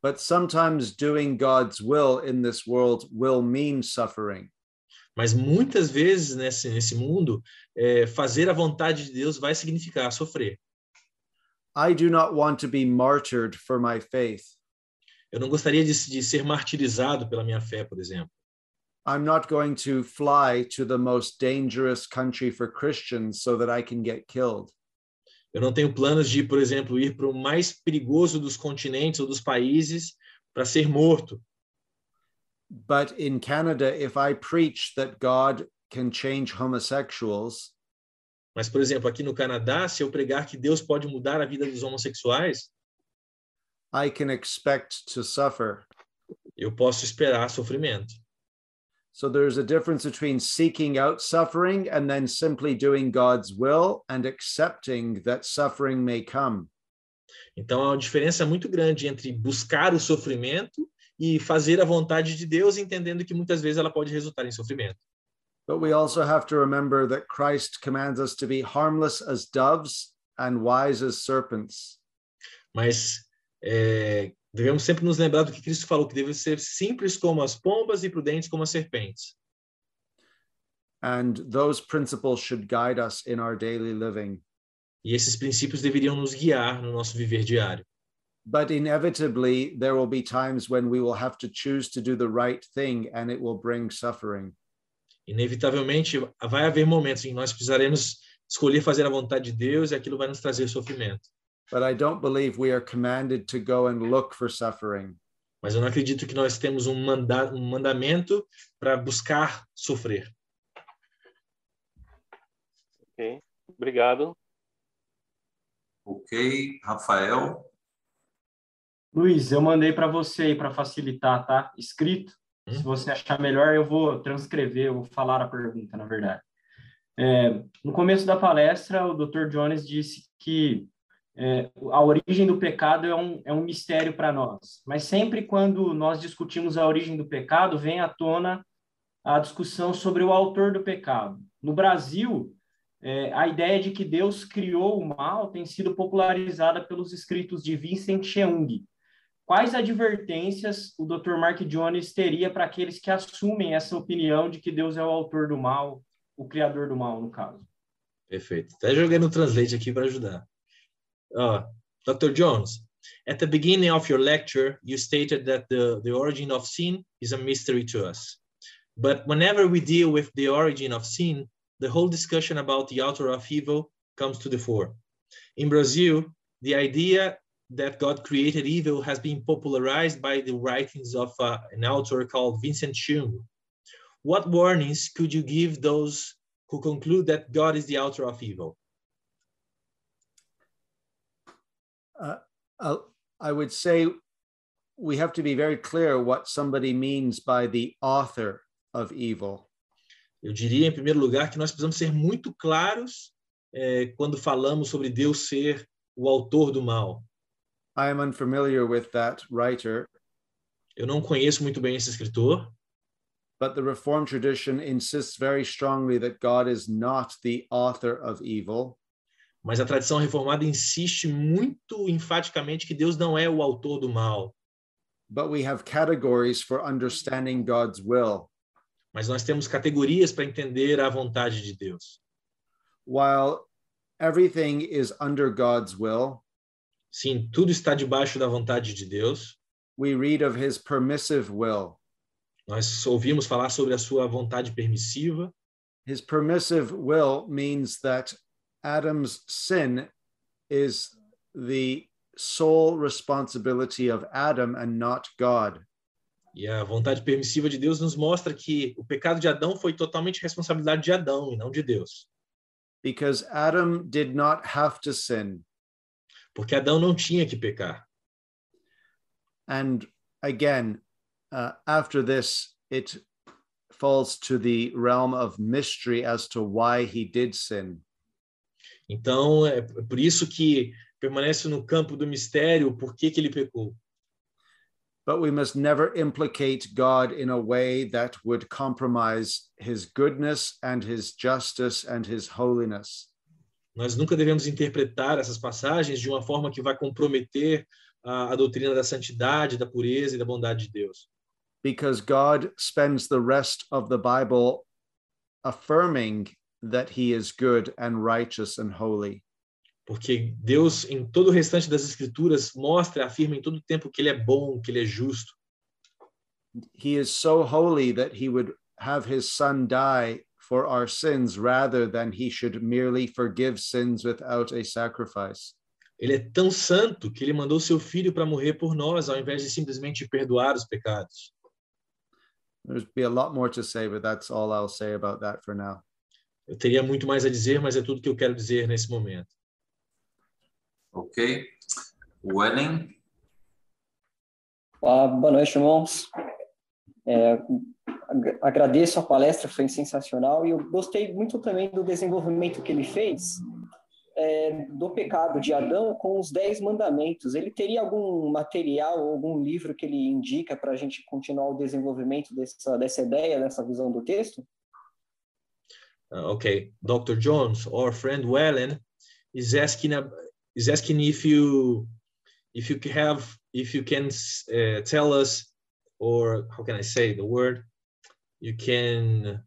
but sometimes doing God's will in this world will mean suffering. Mas muitas vezes nesse, nesse mundo, é, fazer a vontade de Deus vai significar sofrer. I do not want to be martyred for my faith. Eu não gostaria de, de ser martirizado pela minha fé, por exemplo. I'm not going to fly to the most dangerous country for Christians so that I can get killed. Eu não tenho planos de, por exemplo, ir para o mais perigoso dos continentes ou dos países para ser morto. But in Canada, if I preach that God can change homosexuals, Mas, por exemplo, aqui no Canadá, se eu pregar que Deus pode mudar a vida dos homossexuais, I can expect to suffer. eu posso esperar sofrimento. So there's a difference between seeking out suffering and then simply doing God's will and accepting that suffering may come. Então, há uma diferença muito grande entre buscar o sofrimento e fazer a vontade de Deus, entendendo que muitas vezes ela pode resultar em sofrimento. But we also have to remember that Christ commands us to be harmless as doves and wise as serpents. Mas é, devemos sempre nos lembrar do que Cristo falou, que devemos ser simples como as pombas e prudentes como as serpentes. And those principles should guide us in our daily living. E esses princípios deveriam nos guiar no nosso viver diário. But inevitably, there will be times when we will have to choose to do the right thing and it will bring suffering. Inevitavelmente, vai haver momentos em que nós precisaremos escolher fazer a vontade de Deus e aquilo vai nos trazer sofrimento. But I don't believe we are commanded to go and look for suffering. Mas eu não acredito que nós temos um, manda um mandamento para buscar sofrer. Ok, obrigado. Ok, Rafael. Luiz, eu mandei para você para facilitar, tá? Escrito. Se você achar melhor, eu vou transcrever, eu vou falar a pergunta, na verdade. É, no começo da palestra, o Dr. Jones disse que é, a origem do pecado é um, é um mistério para nós. Mas sempre quando nós discutimos a origem do pecado, vem à tona a discussão sobre o autor do pecado. No Brasil, é, a ideia de que Deus criou o mal tem sido popularizada pelos escritos de Vincent Cheung. Quais advertências o Dr. Mark Jones teria para aqueles que assumem essa opinião de que Deus é o autor do mal, o criador do mal, no caso? Perfeito. Até joguei no Translate aqui para ajudar. Uh, Dr. Jones, at the beginning of your lecture, you stated that the, the origin of sin is a mystery to us. But whenever we deal with the origin of sin, the whole discussion about the author of evil comes to the fore. In Brazil, the idea that God created evil has been popularized by the writings of uh, an author called Vincent Chung. What warnings could you give those who conclude that God is the author of evil? Uh, uh, I would say we have to be very clear what somebody means by the author of evil. Eu diria, em primeiro lugar, que nós precisamos ser muito claros eh, quando falamos sobre Deus ser o autor do mal. I am unfamiliar with that writer, Eu não conheço muito bem esse escritor, but the Reformed tradition insists very strongly that God is not the author of evil. mas a tradição reformada insiste muito enfaticamente que Deus não é o autor do mal. But we have categories for understanding God's will. Mas nós temos categorias para entender a vontade de Deus. While everything is under God's will, Sim, tudo está debaixo da vontade de Deus. we read of his permissive will. Nós ouvimos falar sobre a sua vontade permissiva. His permissive will means that Adam's sin is the sole responsibility of Adam and not God. E a vontade permissiva de Deus nos mostra que o pecado de Adão foi totalmente responsabilidade de Adão e não de Deus. Because Adam did not have to sin. Porque Adão não tinha que pecar. And again, uh, after this, it falls to the realm of mystery as to why he did sin. Então, é por isso que permanece no campo do mistério o porquê que ele pecou. But we must never implicate God in a way that would compromise his goodness and his justice and his holiness. Nós nunca devemos interpretar essas passagens de uma forma que vai comprometer a, a doutrina da santidade, da pureza e da bondade de Deus. because God spends the rest of the Bible affirming that he is good and righteous and holy. Porque Deus, em todo o restante das Escrituras, mostra, afirma em todo o tempo que Ele é bom, que Ele é justo. He is so holy that he would have his son die for our sins rather than he should merely forgive sins without a sacrifice. Ele é tão santo que Ele mandou seu Filho para morrer por nós, ao invés de simplesmente perdoar os pecados. There's be a lot more to say, but that's all I'll say about that for now. Eu teria muito mais a dizer, mas é tudo que eu quero dizer nesse momento. Ok? Wellen, Ah, boa noite, irmãos. É, ag- agradeço a palestra, foi sensacional, e eu gostei muito também do desenvolvimento que ele fez é, do pecado de Adão com os Dez Mandamentos. Ele teria algum material algum livro que ele indica para a gente continuar o desenvolvimento dessa, dessa ideia, dessa visão do texto? Uh, okay, Dr. Jones, our friend Wellen is asking ab- is asking if you if you have if you can uh, tell us or how can I say the word you can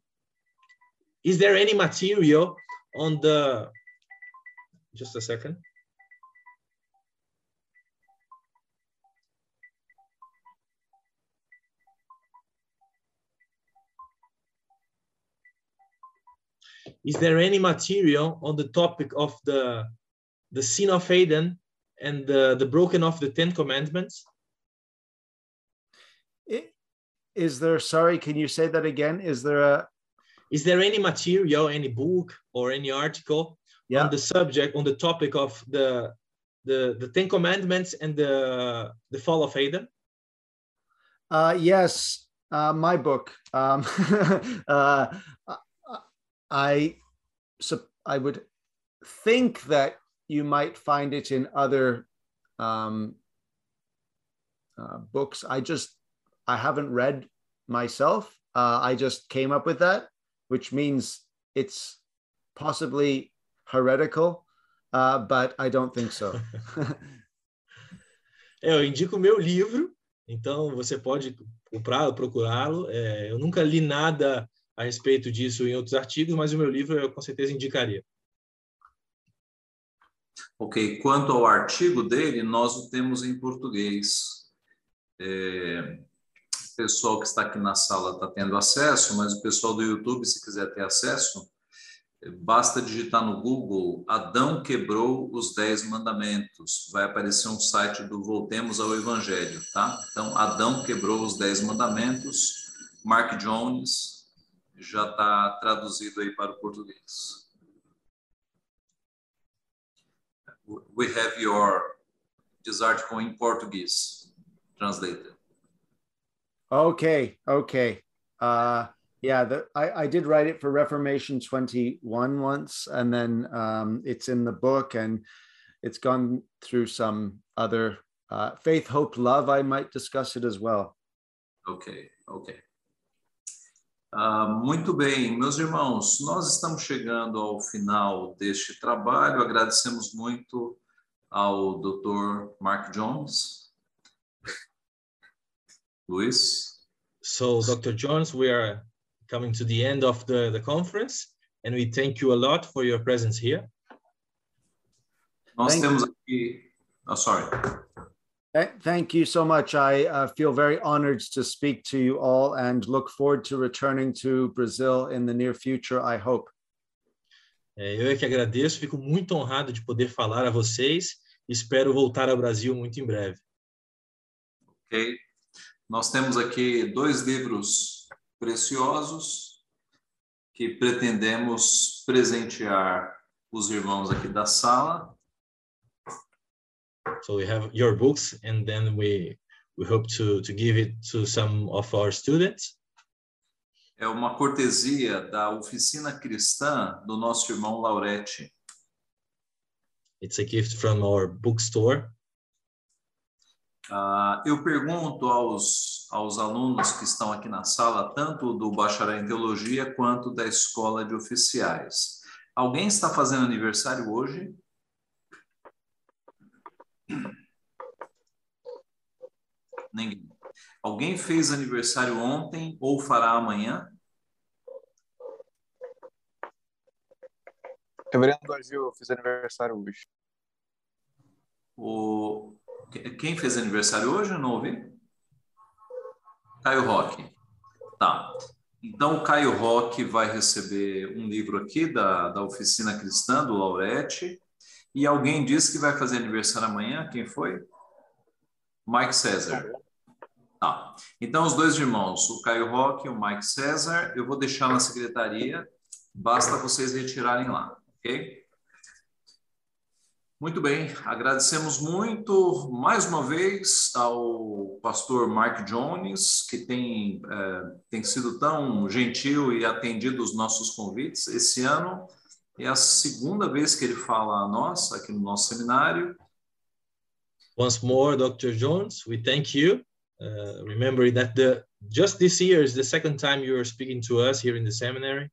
is there any material on the just a second is there any material on the topic of the the sin of Eden and the, the broken of the Ten Commandments? Is there, sorry, can you say that again? Is there a, Is there any material, any book or any article yeah, on the subject, on the topic of the the, the Ten Commandments and the the fall of adam uh, yes, uh, my book. Um, <laughs> uh, I, sup- I would think that you might find it in other um, uh, books. I just, I haven't read myself. Uh, I just came up with that, which means it's possibly heretical, uh, but I don't think so. <laughs> É, eu indico o meu livro, então você pode comprá-lo, procurá-lo. É, eu nunca li nada a respeito disso em outros artigos, mas o meu livro eu com certeza indicaria. ok. Quanto ao artigo dele, nós o temos em português. É, pessoal que está aqui na sala está tendo acesso, mas o pessoal do YouTube, se quiser ter acesso, basta digitar no Google Adão quebrou os dez mandamentos. Vai aparecer um site do Voltemos ao Evangelho, tá? Então, Adão quebrou os dez mandamentos. Mark Jones já está traduzido aí para o português. We have your this article in Portuguese translated. Okay, okay. Uh yeah, the, I, I did write it for Reformation 21 once, and then um, it's in the book, and it's gone through some other uh, faith, hope, love. I might discuss it as well. Ok, ok. Ah, muito bem, meus irmãos, nós estamos chegando ao final deste trabalho. Agradecemos muito ao Dr. Mark Jones. Luiz. So, Dr. Jones, we are coming to the end of the, the conference, and we thank you a lot for your presence here. Nós Thank temos aqui. Oh, sorry. Thank you so much. I uh, feel very honored to speak to you all and look forward to returning to Brazil in the near future, I hope. Eu é que agradeço, fico muito honrado de poder falar a vocês e espero voltar ao Brasil muito em breve. Ok. Nós temos aqui dois livros preciosos que pretendemos presentear os irmãos aqui da sala. So we have your books, and then we we hope to to give it to some of our students. É uma cortesia da oficina cristã do nosso irmão Laurete. It's a gift from our bookstore. Ah, eu pergunto aos, aos alunos que estão aqui na sala, tanto do bacharel em teologia quanto da escola de oficiais. Alguém está fazendo aniversário hoje? Ninguém. Alguém fez aniversário ontem ou fará amanhã? Reverendo Agil fez aniversário hoje. O... Quem fez aniversário hoje? Eu não ouvi. Caio Roque. Tá. Então, o Caio Roque vai receber um livro aqui da, da Oficina Cristã, do Laurete. E alguém disse que vai fazer aniversário amanhã. Quem foi? Mike César. Tá. Então, os dois irmãos, o Caio Roque e o Mike César, eu vou deixar na secretaria. Basta vocês retirarem lá, ok? Muito bem, agradecemos muito mais uma vez ao pastor Mark Jones, que tem, é, tem sido tão gentil e atendido os nossos convites. Esse ano é a segunda vez que ele fala a nós aqui no nosso seminário. Once more, Dr. Jones, we thank you. Uh, remembering that the just this year is the second time you are speaking to us here in the seminary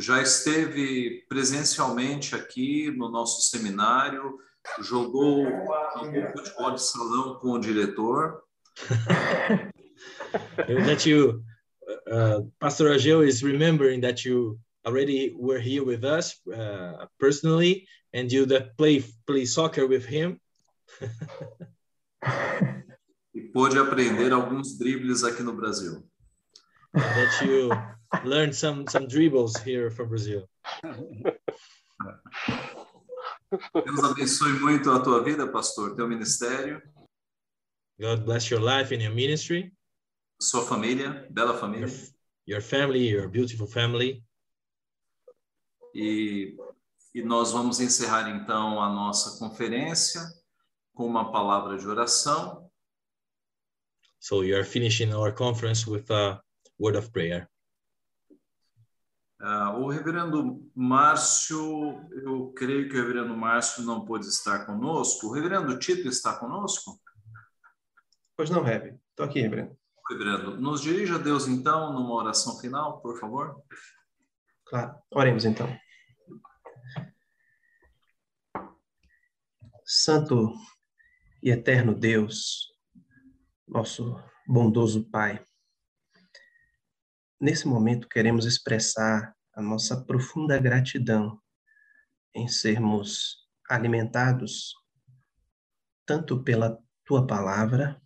já esteve presencialmente aqui no nosso seminário, jogou um futebol de salão com o diretor. <laughs> that you, uh, Pastor Ageu is remembering that you already were here with us uh, personally, and you that play play soccer with him. <laughs> e pôde aprender alguns dribles aqui no Brasil. that you <laughs> learned some some dribbles here from Brazil. Deus abençoe muito a tua vida, pastor, teu ministério. God bless your life and your ministry. Sua família, bela família. Your, your family, your beautiful family. E, e nós vamos encerrar então a nossa conferência com uma palavra de oração. So you are finishing our conference with a word of prayer. Uh, o reverendo Márcio, eu creio que o reverendo Márcio não pôde estar conosco. O reverendo Tito está conosco? Pois não, Rebe. Estou aqui, reverendo. Reverendo, nos dirija a Deus então numa oração final, por favor. Claro. Oremos então. Santo e eterno Deus, nosso bondoso Pai, Nesse momento, queremos expressar a nossa profunda gratidão em sermos alimentados tanto pela tua palavra,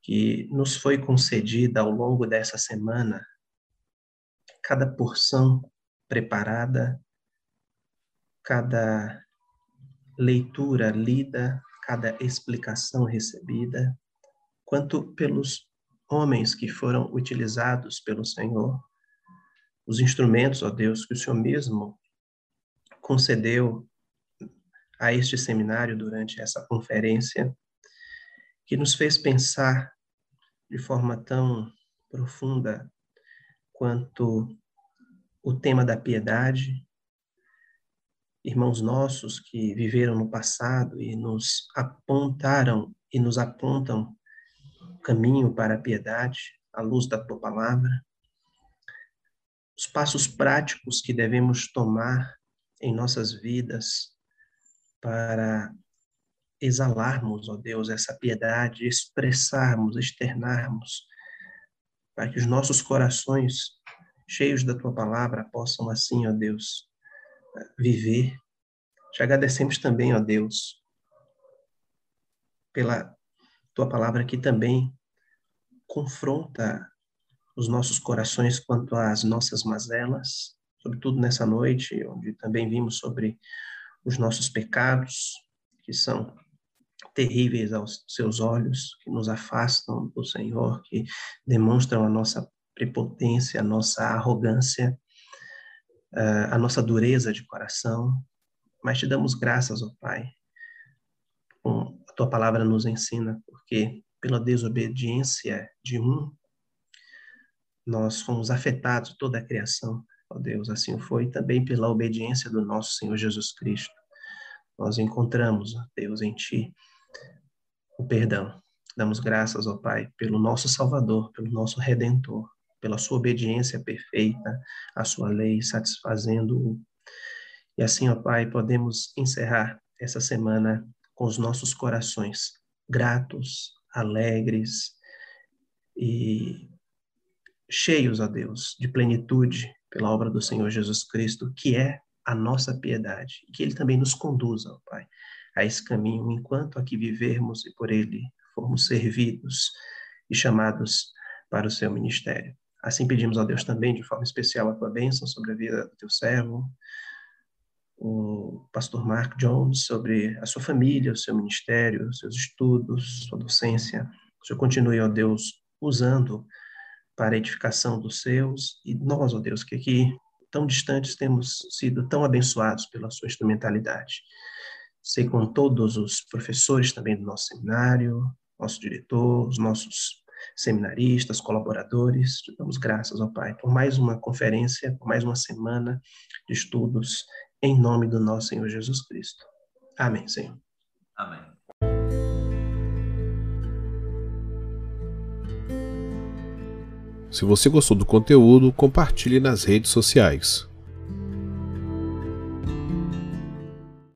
que nos foi concedida ao longo dessa semana, cada porção preparada, cada leitura lida, cada explicação recebida, quanto pelos homens que foram utilizados pelo Senhor, os instrumentos, ó Deus, que o Senhor mesmo concedeu a este seminário durante essa conferência, que nos fez pensar de forma tão profunda quanto o tema da piedade, irmãos nossos que viveram no passado e nos apontaram e nos apontam caminho para a piedade, à luz da tua palavra, os passos práticos que devemos tomar em nossas vidas para exalarmos, ó Deus, essa piedade, expressarmos, externarmos, para que os nossos corações, cheios da tua palavra, possam assim, ó Deus, viver. Te agradecemos também, ó Deus, pela tua palavra que também confronta os nossos corações quanto às nossas mazelas, sobretudo nessa noite, onde também vimos sobre os nossos pecados, que são terríveis aos seus olhos, que nos afastam do Senhor, que demonstram a nossa prepotência, a nossa arrogância, a nossa dureza de coração. Mas te damos graças, ó Pai, a tua palavra nos ensina, porque pela desobediência de um, nós fomos afetados, toda a criação, ó Deus, assim foi, também pela obediência do nosso Senhor Jesus Cristo. Nós encontramos, ó Deus, em Ti o perdão. Damos graças, ó Pai, pelo nosso Salvador, pelo nosso Redentor, pela Sua obediência perfeita à Sua lei, satisfazendo-o. E assim, ó Pai, podemos encerrar essa semana com os nossos corações gratos, alegres e cheios, a Deus, de plenitude pela obra do Senhor Jesus Cristo, que é a nossa piedade, e que Ele também nos conduza, ó Pai, a esse caminho, enquanto aqui vivermos e por Ele formos servidos e chamados para o seu ministério. Assim pedimos a Deus também, de forma especial, a tua bênção sobre a vida do teu servo, o pastor Mark Jones, sobre a sua família, o seu ministério, seus estudos, sua docência. Que o Senhor continue, ó Deus, usando para a edificação dos seus e nós, ó Deus, que aqui tão distantes temos sido tão abençoados pela sua instrumentalidade. Sei com todos os professores também do nosso seminário, nosso diretor, os nossos seminaristas, colaboradores. Te damos graças ao Pai por mais uma conferência, por mais uma semana de estudos, em nome do nosso Senhor Jesus Cristo. Amém, Senhor. Amém. Se você gostou do conteúdo, compartilhe nas redes sociais.